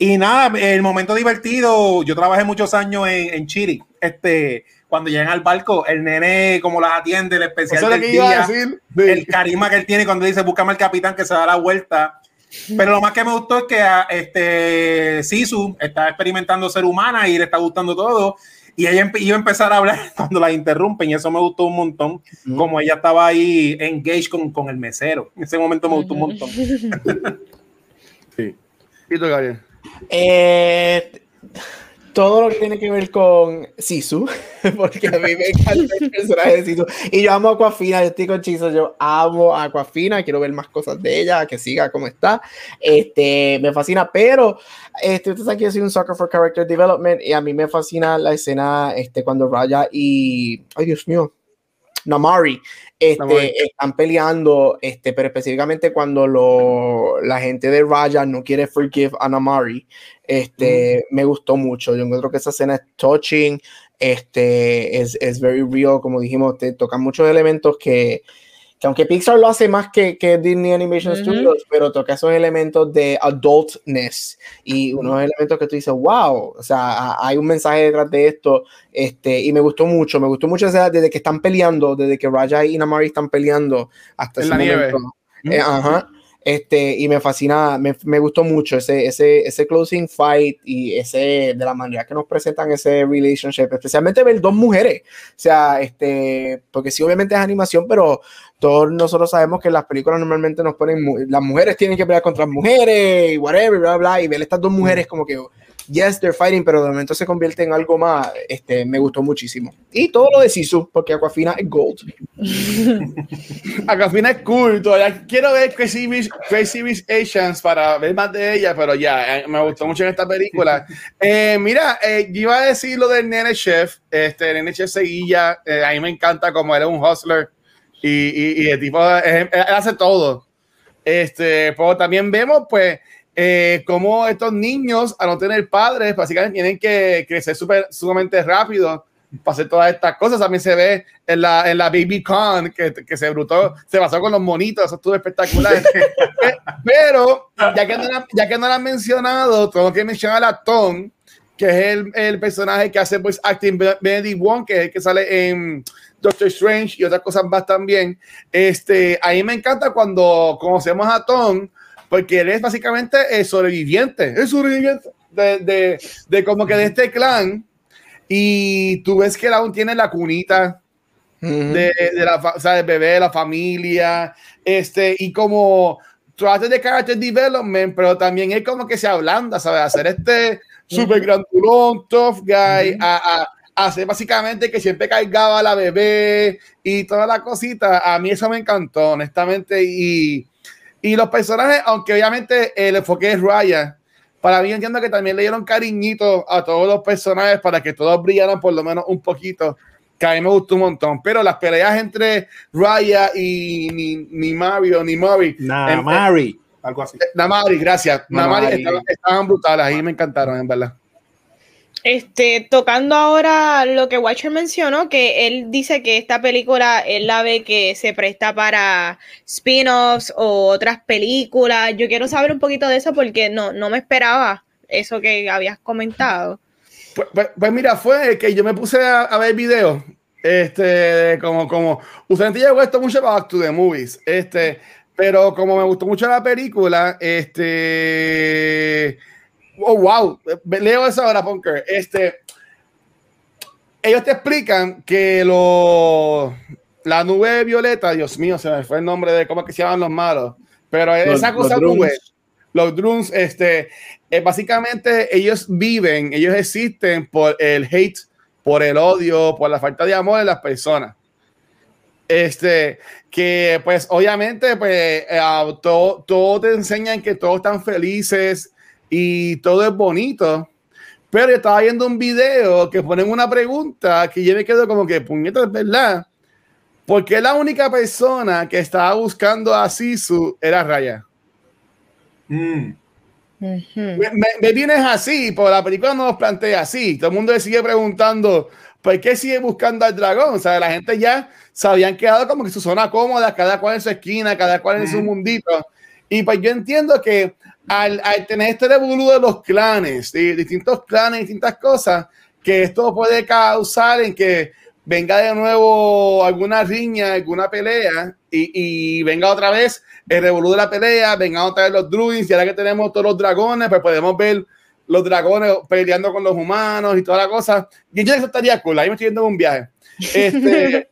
[SPEAKER 2] Y nada, el momento divertido, yo trabajé muchos años en, en Chiri, este, cuando llegan al barco, el nene como las atiende, el especial del día, el carisma que él tiene cuando dice, búscame al capitán que se da la vuelta. Pero lo más que me gustó es que este Sisu está experimentando ser humana y le está gustando todo. Y ella iba a empezar a hablar cuando la interrumpen y eso me gustó un montón. Como ella estaba ahí engaged con, con el mesero. En ese momento me gustó un montón.
[SPEAKER 4] sí. ¿Y tú, Gabriel?
[SPEAKER 3] Eh, todo lo que tiene que ver con Sisu, porque a mí me encanta el personaje de Sisu. Y yo amo a Aquafina, yo estoy con Chizo, yo amo a Aquafina, quiero ver más cosas de ella, que siga como está. Este, me fascina, pero este, ustedes que yo soy un sucker for character development y a mí me fascina la escena este, cuando Raya y. Ay, Dios mío. Namari este, están peleando, este, pero específicamente cuando lo, la gente de Raya no quiere forgive a Namari, este, me gustó mucho. Yo encuentro que esa escena es touching, este, es, es very real, como dijimos, te tocan muchos elementos que, que aunque Pixar lo hace más que, que Disney Animation Studios, pero toca esos elementos de adultness. Y unos elementos que tú dices, wow, o sea, hay un mensaje detrás de esto, este, y me gustó mucho, me gustó mucho desde que están peleando, desde que Raja y Namari están peleando hasta ese momento. Eh, ajá este, y me fascina, me, me, gustó mucho ese, ese, ese closing fight y ese, de la manera que nos presentan ese relationship, especialmente ver dos mujeres. O sea, este, porque sí, obviamente es animación, pero todos nosotros sabemos que las películas normalmente nos ponen, las mujeres tienen que pelear contra las mujeres y whatever, bla, bla, y ver estas dos mujeres como que yes, they're fighting, pero de momento se convierte en algo más, este, me gustó muchísimo. Y todo lo de Sisu, porque Aquafina es gold.
[SPEAKER 4] Aquafina es cool, todavía quiero ver Crazy Rich, Crazy Asians para ver más de ella, pero ya, eh, me gustó mucho en esta película. Eh, mira, eh, yo iba a decir lo del Nene Chef, este, Nene Chef Seguilla, a mí me encanta como era un hustler y, y, y el tipo, él hace todo. Este, pero también vemos, pues, eh, como estos niños, a no tener padres, básicamente tienen que crecer super, sumamente rápido para hacer todas estas cosas. También se ve en la, en la Baby Con que, que se brutó, se basó con los monitos, eso estuvo espectacular. Pero ya que, no la, ya que no lo han mencionado, tengo que mencionar a Tom, que es el, el personaje que hace pues acting Benedict Wong, que es el que sale en Doctor Strange y otras cosas más también. Este, a mí me encanta cuando conocemos a Tom porque él es básicamente el sobreviviente, el sobreviviente de, de, de, como que de este clan. Y tú ves que él aún tiene la cunita de, de, la, o sea, del bebé, la familia, este, y como trata de character development, pero también es como que se ablanda, ¿sabes? Hacer este super grandulón, tough guy, a, a, hacer básicamente que siempre cargaba a la bebé y toda la cosita. A mí eso me encantó, honestamente, y y los personajes, aunque obviamente el enfoque es Raya, para mí entiendo que también le dieron cariñito a todos los personajes para que todos brillaran por lo menos un poquito, que a mí me gustó un montón. Pero las peleas entre Raya y ni, ni Mario, ni Mori.
[SPEAKER 2] Namari, algo así.
[SPEAKER 4] Namari, gracias. Namari, Namari estaban, estaban brutales, ahí me encantaron, en verdad.
[SPEAKER 1] Este, tocando ahora lo que Watcher mencionó, que él dice que esta película él la ve que se presta para spin-offs o otras películas. Yo quiero saber un poquito de eso porque no, no me esperaba eso que habías comentado.
[SPEAKER 4] Pues, pues, pues mira, fue que yo me puse a, ver videos. Este, como, como, usualmente yo esto mucho Back to the Movies. Este, pero como me gustó mucho la película, este oh, wow, leo eso ahora, Punker. Este, ellos te explican que lo, la nube violeta, Dios mío, se me fue el nombre de cómo que se llaman los malos, pero esa cosa los nube, los drones, este, eh, básicamente ellos viven, ellos existen por el hate, por el odio, por la falta de amor de las personas. Este, que pues obviamente, pues uh, todo, todo te enseñan que todos están felices, y todo es bonito. Pero yo estaba viendo un video que ponen una pregunta que yo me quedo como que, puñeta, es verdad. Porque la única persona que estaba buscando a Sisu era Raya. Mm. me, me, vienes así, porque la película no nos plantea así. Todo el mundo le sigue preguntando, ¿por qué sigue buscando al dragón? O sea, la gente ya se habían quedado como que su zona cómoda, cada cual en su esquina, cada cual en su mundito. Y pues yo entiendo que al, al tener este revolú de los clanes, de distintos clanes, distintas cosas, que esto puede causar en que venga de nuevo alguna riña, alguna pelea y, y venga otra vez el revolú de la pelea, vengan otra vez los druids y ahora que tenemos todos los dragones, pues podemos ver los dragones peleando con los humanos y toda la cosa. Y yo eso estaría cool, ahí me estoy yendo en un viaje. Este,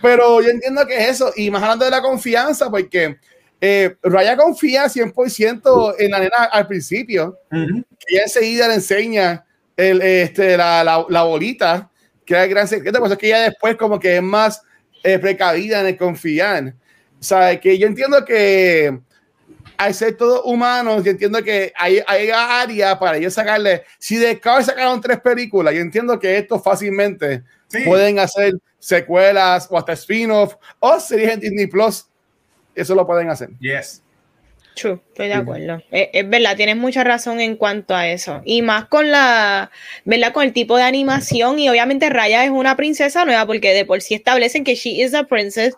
[SPEAKER 4] pero yo entiendo que es eso, y más hablando de la confianza, porque eh, Raya confía 100% en la nena al principio, y enseguida le enseña el, este, la, la, la, bolita, que es el gran secreto, pues es que ella después como que es más eh, precavida en el confiar. O sea, que yo entiendo que al ser todos humanos, yo entiendo que hay, hay área para ellos sacarle. Si de Cars sacaron tres películas, yo entiendo que esto fácilmente sí. pueden hacer secuelas o hasta spin-off o series en Disney Plus. Eso lo pueden hacer.
[SPEAKER 2] Yes.
[SPEAKER 1] True, estoy de acuerdo. Es, es, verdad, tienes mucha razón en cuanto a eso. Y más con la, ¿verdad? Con el tipo de animación. Y obviamente Raya es una princesa nueva, porque de por sí establecen que she is a princess.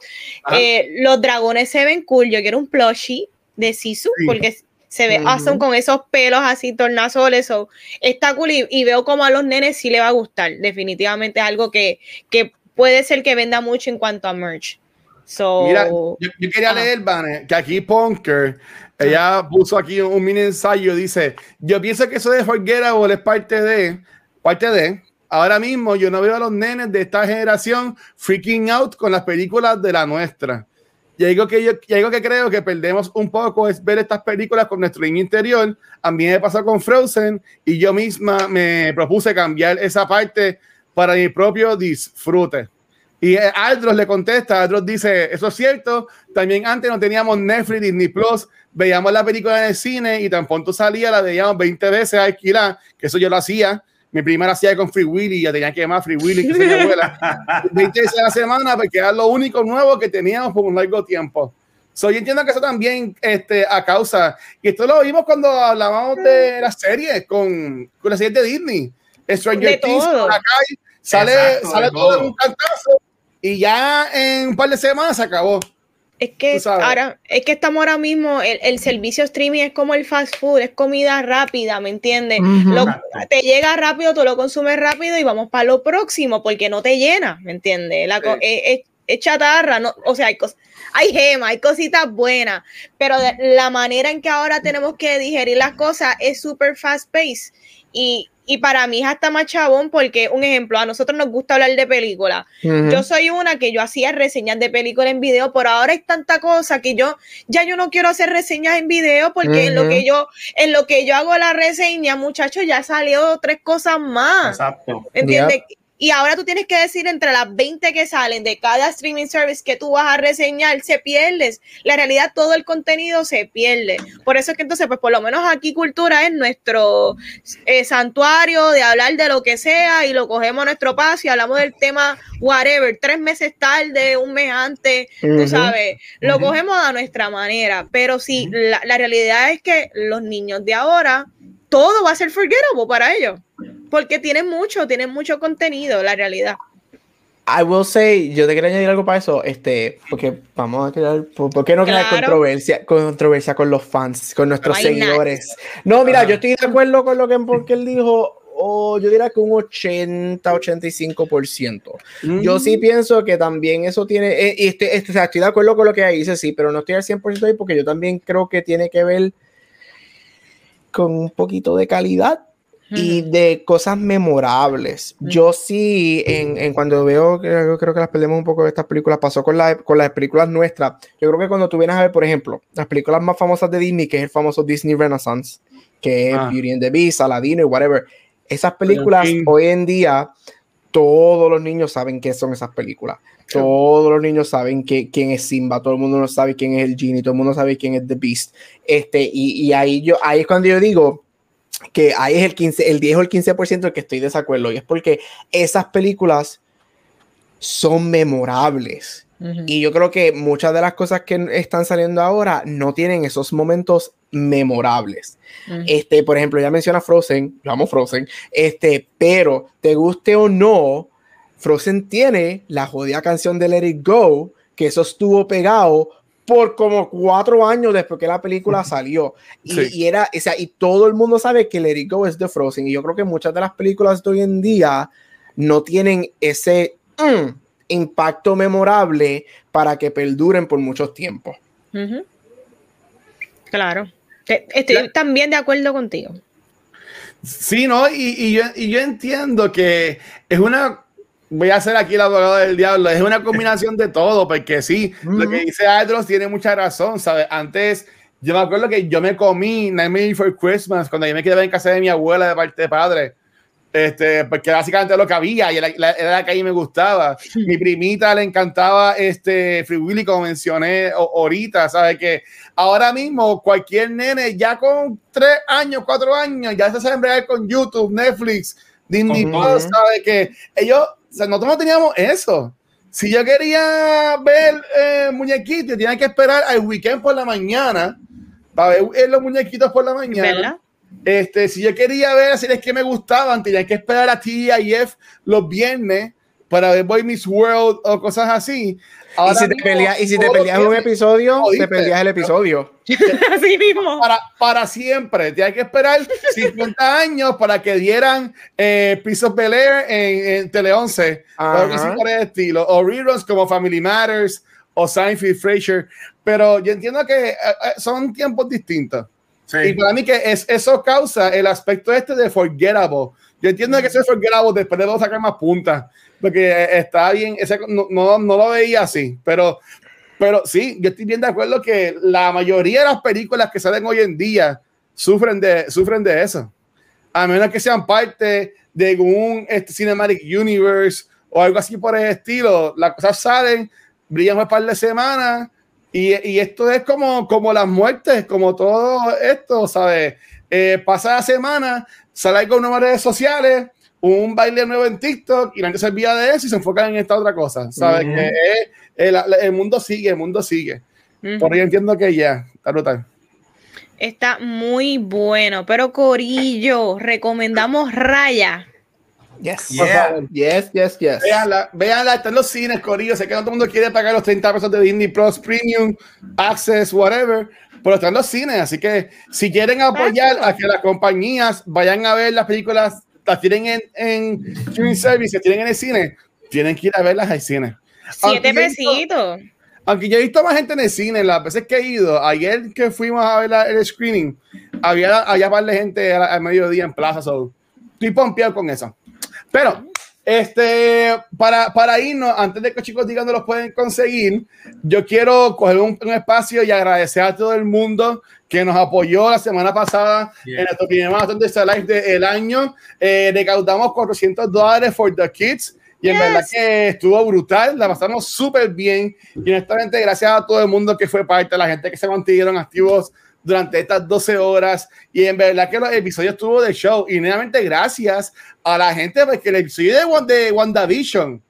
[SPEAKER 1] Eh, los dragones se ven cool. Yo quiero un plushie de Sisu, sí. porque se ve uh -huh. awesome con esos pelos así tornasoles. So, está cool y, y, veo como a los nenes sí le va a gustar. Definitivamente es algo que, que puede ser que venda mucho en cuanto a merch. So,
[SPEAKER 4] Mira, yo, yo quería ajá. leer, Vane, que aquí Punker, ella puso aquí un mini ensayo, dice, yo pienso que eso de Forgettable es parte de, parte de, ahora mismo yo no veo a los nenes de esta generación freaking out con las películas de la nuestra. Y algo que yo y algo que creo que perdemos un poco es ver estas películas con nuestro niño interior. A mí me pasó con Frozen y yo misma me propuse cambiar esa parte para mi propio disfrute. Y Aldros le contesta, Aldros dice, eso es cierto, también antes no teníamos Netflix, Disney Plus, veíamos la película en el cine y tan pronto salía, la veíamos 20 veces a alquilar, que eso yo lo hacía, mi primera hacía con Free Willy, ya tenía que llamar Free Willy, que se mi abuela, 20 veces a la semana, porque era lo único nuevo que teníamos por un largo tiempo. So, yo entiendo que eso también este, a causa, y esto lo vimos cuando hablábamos de las series con, con la serie de Disney, Stranger Things, sale, Exacto, sale todo en un cantazo y ya en un par de semanas se acabó.
[SPEAKER 1] Es que ahora, es que estamos ahora mismo, el, el, servicio streaming es como el fast food, es comida rápida, ¿me entiendes? Uh -huh. lo, te llega rápido, tú lo consumes rápido y vamos para lo próximo, porque no te llena, ¿me entiendes? La, sí. es, es, es, chatarra, no, o sea, hay cosas, hay gemas, hay cositas buenas, pero de, la manera en que ahora tenemos que digerir las cosas es súper fast paced y, y para mí es hasta más chabón porque, un ejemplo, a nosotros nos gusta hablar de películas. Uh -huh. Yo soy una que yo hacía reseñas de películas en video, por ahora hay tanta cosa que yo ya yo no quiero hacer reseñas en video porque uh -huh. en lo que yo en lo que yo hago la reseña, muchachos, ya salió tres cosas más.
[SPEAKER 2] Exacto.
[SPEAKER 1] ¿Entiendes? Y ahora tú tienes que decir entre las 20 que salen de cada streaming service que tú vas a reseñar, se pierdes. La realidad, todo el contenido se pierde. Por eso es que entonces, pues por lo menos aquí Cultura es nuestro eh, santuario de hablar de lo que sea y lo cogemos a nuestro paso y hablamos del tema whatever, tres meses tarde, un mes antes, uh -huh. tú sabes, lo uh -huh. cogemos a nuestra manera. Pero sí, uh -huh. la, la realidad es que los niños de ahora, todo va a ser forgettable para ellos porque tienen mucho, tienen mucho contenido, la realidad.
[SPEAKER 3] I will say, yo te quería añadir algo para eso, este, porque vamos a crear, ¿por qué no crear claro. controversia, controversia con los fans, con nuestros no seguidores? Nada. No, mira, yo estoy de acuerdo con lo que porque él dijo, o yo diría que un 80-85%. Mm. Yo sí pienso que también eso tiene, eh, este, este, o sea, estoy de acuerdo con lo que dice, sí, pero no estoy al 100% ahí porque yo también creo que tiene que ver con un poquito de calidad y de cosas memorables. Yo sí, en, en cuando veo que yo creo que las perdemos un poco de estas películas, pasó con, la, con las películas nuestras. Yo creo que cuando tú vienes a ver, por ejemplo, las películas más famosas de Disney, que es el famoso Disney Renaissance, que es ah. Beauty and the Beast, Aladino y whatever, esas películas hoy en día, todos los niños saben qué son esas películas. Todos los niños saben que, quién es Simba, todo el mundo sabe quién es el Genie, todo el mundo sabe quién es The Beast. Este, y, y ahí, yo, ahí es cuando yo digo, que ahí es el 15, el 10 o el 15% el que estoy de desacuerdo, y es porque esas películas son memorables. Uh -huh. Y yo creo que muchas de las cosas que están saliendo ahora no tienen esos momentos memorables. Uh -huh. Este, por ejemplo, ya menciona Frozen, yo amo Frozen, este, pero te guste o no, Frozen tiene la jodida canción de Let It Go, que eso estuvo pegado por como cuatro años después que la película salió. Y,
[SPEAKER 4] Sí.
[SPEAKER 3] y era, o sea, y todo el mundo sabe que Let It Go es de Frozen. Y yo creo que muchas de las películas de hoy en día no tienen ese mm, impacto memorable para que perduren por muchos tiempos.
[SPEAKER 1] Ujú. Claro. Te- Estoy
[SPEAKER 4] Claro.
[SPEAKER 1] también de acuerdo contigo.
[SPEAKER 4] Sí, ¿no? Y, y yo, y yo entiendo que es una. Voy a hacer aquí el abogado del diablo. Es una combinación de todo, porque sí, lo que dice Adros tiene mucha razón, ¿sabes? Antes, yo me acuerdo que yo me comí Nightmare Before Christmas cuando yo me quedaba en casa de mi abuela de parte de padre. Este, porque básicamente lo que había y era la, era la que a mí me gustaba. Mi primita le encantaba este Free Willy, como mencioné ahorita, ¿sabes? Que ahora mismo cualquier nene ya con tres años, cuatro años, ya se sabe con YouTube, Netflix, Disney. Plus, ¿sabes? Que ellos, o sea, nosotros no teníamos eso. Si yo quería ver eh, muñequitos, tenía que esperar al weekend por la mañana para ver eh, los muñequitos por la mañana.
[SPEAKER 1] ¿Verdad?
[SPEAKER 4] Este, si yo quería ver series que me gustaban, tenía que esperar a TIF los viernes para ver Boy Miss World o cosas así.
[SPEAKER 3] Y si te peleas, y si te peleas en un episodio, te peleas el episodio.
[SPEAKER 1] Así mismo.
[SPEAKER 4] para, para siempre. Tienes que esperar 50 años para que dieran eh, Piece of Bel Air en, en Tele 11 o por el estilo. O reruns como Family Matters o Seinfeld, Frasier. Pero yo entiendo que eh, eh, son tiempos distintos.
[SPEAKER 2] Sí.
[SPEAKER 4] Y para mí que es, eso causa el aspecto este de forgettable. Yo entiendo que eso es forgettable, después debo sacar más puntas, porque eh, está bien, ese, no, no, no lo veía así, pero, pero sí, yo estoy bien de acuerdo que la mayoría de las películas que salen hoy en día sufren de, sufren de eso. A menos que sean parte de un este, Cinematic Universe o algo así por el estilo, las cosas salen, brillan un par de semanas y, y esto es como, como las muertes, como todo esto, ¿sabes? Eh, pasa la semana, sale nuevo en redes sociales, un baile nuevo en TikTok y la gente se olvida de eso y se enfocan en esta otra cosa, ¿sabes?
[SPEAKER 3] Ujú.
[SPEAKER 4] Que es- el, el mundo sigue, el mundo sigue.
[SPEAKER 1] Ujú.
[SPEAKER 4] Por ahí entiendo que ya, está brutal.
[SPEAKER 1] Está muy bueno. Pero Corillo, recomendamos Raya.
[SPEAKER 3] Yes.
[SPEAKER 2] Yeah.
[SPEAKER 3] Yes, yes, yes.
[SPEAKER 4] Véanla, véanla, está en los cines, Corillo. Sé que no todo el mundo quiere pagar los 30 pesos de Disney Plus Premium, Access, whatever, pero está en los cines. Así que si quieren apoyar a que las compañías vayan a ver las películas, las tienen en, en streaming service, las tienen en el cine, tienen que ir a verlas al cine.
[SPEAKER 1] Siete
[SPEAKER 4] Aunque yo he visto-
[SPEAKER 1] pesitos.
[SPEAKER 4] Aunque yo he visto más gente en el cine, las veces que he ido, ayer que fuimos a ver la- el screening, había, había par de gente al, al mediodía en plaza, so, estoy pompeado con eso. Pero, este, para, para irnos, antes de que los chicos digan dónde los pueden conseguir, yo quiero coger un, un espacio y agradecer a todo el mundo que nos apoyó la semana pasada
[SPEAKER 2] Yeah.
[SPEAKER 4] en nuestro primer maratón de live del año. Eh, recaudamos 400 dólares for the kids. Y en
[SPEAKER 1] Yes.
[SPEAKER 4] verdad que estuvo brutal, la pasamos súper bien. Y honestamente, gracias a todo el mundo que fue parte, a la gente que se mantuvieron activos durante estas 12 horas. Y en verdad que los episodios estuvo de show. Y nuevamente, gracias a la gente, porque el episodio de, de WandaVision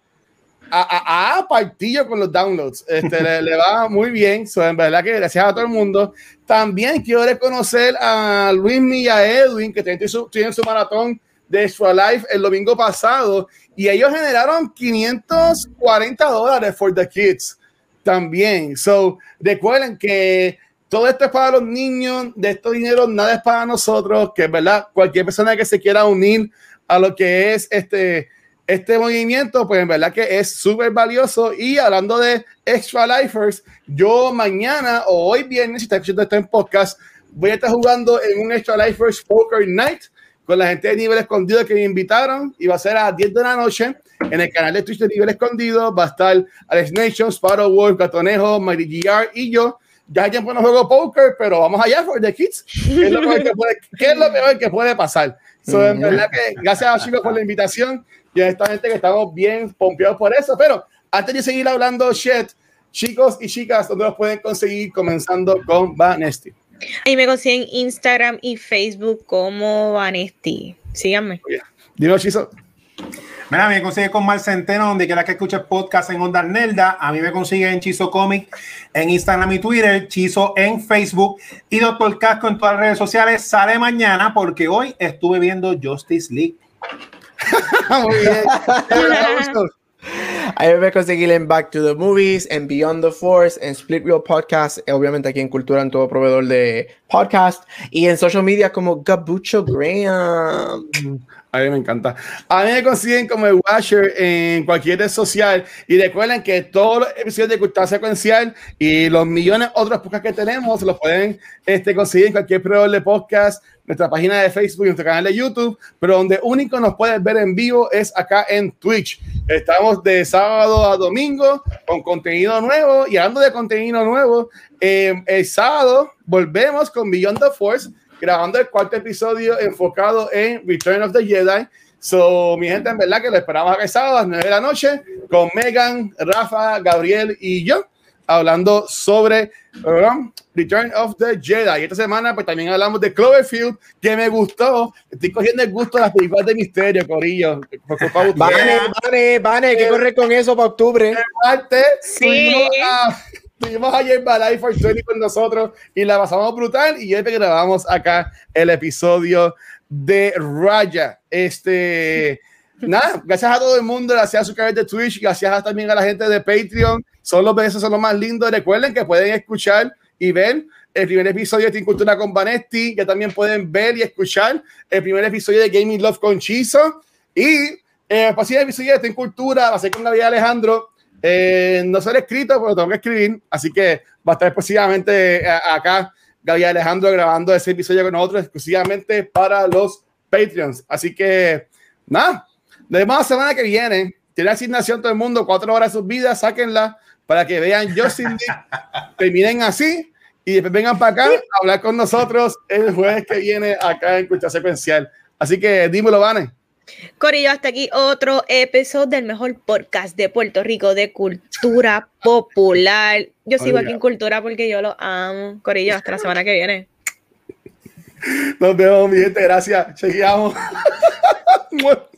[SPEAKER 4] a, a, a partillo con los downloads. Este, le, le va muy bien. So, en verdad que gracias a todo el mundo. También quiero reconocer a Luis y a Edwin, que tienen su, tienen su maratón de Extra Life el domingo pasado. Y ellos generaron 540 dólares for the kids también. So, recuerden que todo esto es para los niños, de estos dinero nada es para nosotros, que es verdad, cualquier persona que se quiera unir a lo que es este, este movimiento, pues en verdad que es súper valioso. Y hablando de Extra Lifers, yo mañana o hoy viernes, si está escuchando esto en podcast, voy a estar jugando en un Extra Lifers Poker Night con la gente de Nivel Escondido que me invitaron y va a ser a las 10 de la noche en el canal de Twitch de Nivel Escondido. Va a estar Alex Nation, Sparrow Wolf, Gatonejo, Mighty GR y yo. Ya hay tiempo no juego póker, pero vamos allá for the kids. ¿Qué es lo peor que puede, qué es lo peor que puede pasar? So, en verdad que gracias a chicos por la invitación y a esta gente que estamos bien pompeados por eso. Pero antes de seguir hablando shit, chicos y chicas, ¿dónde los pueden conseguir? Comenzando con Vanesti.
[SPEAKER 1] Ahí me consiguen Instagram y Facebook como Vanesti. Síganme.
[SPEAKER 4] Dino Chizo.
[SPEAKER 2] Mira, me consigue con Mar Centeno, donde quiera que escuche podcast en Onda Nelda. A mí me consigue en Chizo Comic, en Instagram y Twitter, Chizo en Facebook y Doctor Casco en todas las redes sociales. Sale mañana porque hoy estuve viendo Justice League.
[SPEAKER 4] Muy bien.
[SPEAKER 3] Ahí me conseguir en Back to the Movies, en Beyond the Force, en Split Real Podcast, obviamente aquí en Cultura, en todo proveedor de podcast, y en social media como Gabucho Graham.
[SPEAKER 4] A mí me encanta. A mí me consiguen como el en cualquier red social. Y recuerden que todos los episodios de Cultura Secuencial y los millones de otros podcasts que tenemos los pueden este, conseguir en cualquier proveedor de podcast, nuestra página de Facebook y nuestro canal de YouTube. Pero donde único nos puedes ver en vivo es acá en Twitch. Estamos de sábado a domingo con contenido nuevo. Y hablando de contenido nuevo, eh, el sábado volvemos con Beyond the Force grabando el cuarto episodio enfocado en Return of the Jedi. So, mi gente, en verdad que lo esperamos acá sábado a las 9 de la noche con Megan, Rafa, Gabriel y yo hablando sobre um, Return of the Jedi. Y esta semana, pues también hablamos de Cloverfield, que me gustó. Estoy cogiendo el gusto de las películas de misterio, Corillo.
[SPEAKER 3] Vale, vale, vale, que corre con eso para octubre.
[SPEAKER 4] sí. Tuvimos ayer Balai for 20 con nosotros y la pasamos brutal. Y hoy que grabamos acá el episodio de Raya. Este, nada, gracias a todo el mundo, gracias a su canal de Twitch, gracias también a la gente de Patreon. Son los besos, son los más lindos. Recuerden que pueden escuchar y ver el primer episodio de Team Cultura con Vanetti, que también pueden ver y escuchar el primer episodio de Gaming Love con Chizo. Y el próximo episodio de Team Cultura va a ser con Gabriel Alejandro eh, no ser escrito, pero tengo que escribir, así que va a estar exclusivamente eh, acá Gabriel Alejandro grabando ese episodio con nosotros exclusivamente para los Patreons. Así que, nada, de la semana que viene, tiene asignación todo el mundo, cuatro horas de sus vidas, sáquenla para que vean Justin terminen así y después vengan para acá a hablar con nosotros el jueves que viene acá en Cultura Secuencial. Así que dímelo, Vane.
[SPEAKER 1] Corillo, hasta aquí otro episodio del mejor podcast de Puerto Rico de cultura popular. Yo sigo aquí en cultura porque yo lo amo. Corillo, hasta la semana que viene.
[SPEAKER 4] Nos vemos, mi gente. Gracias. Chequeamos.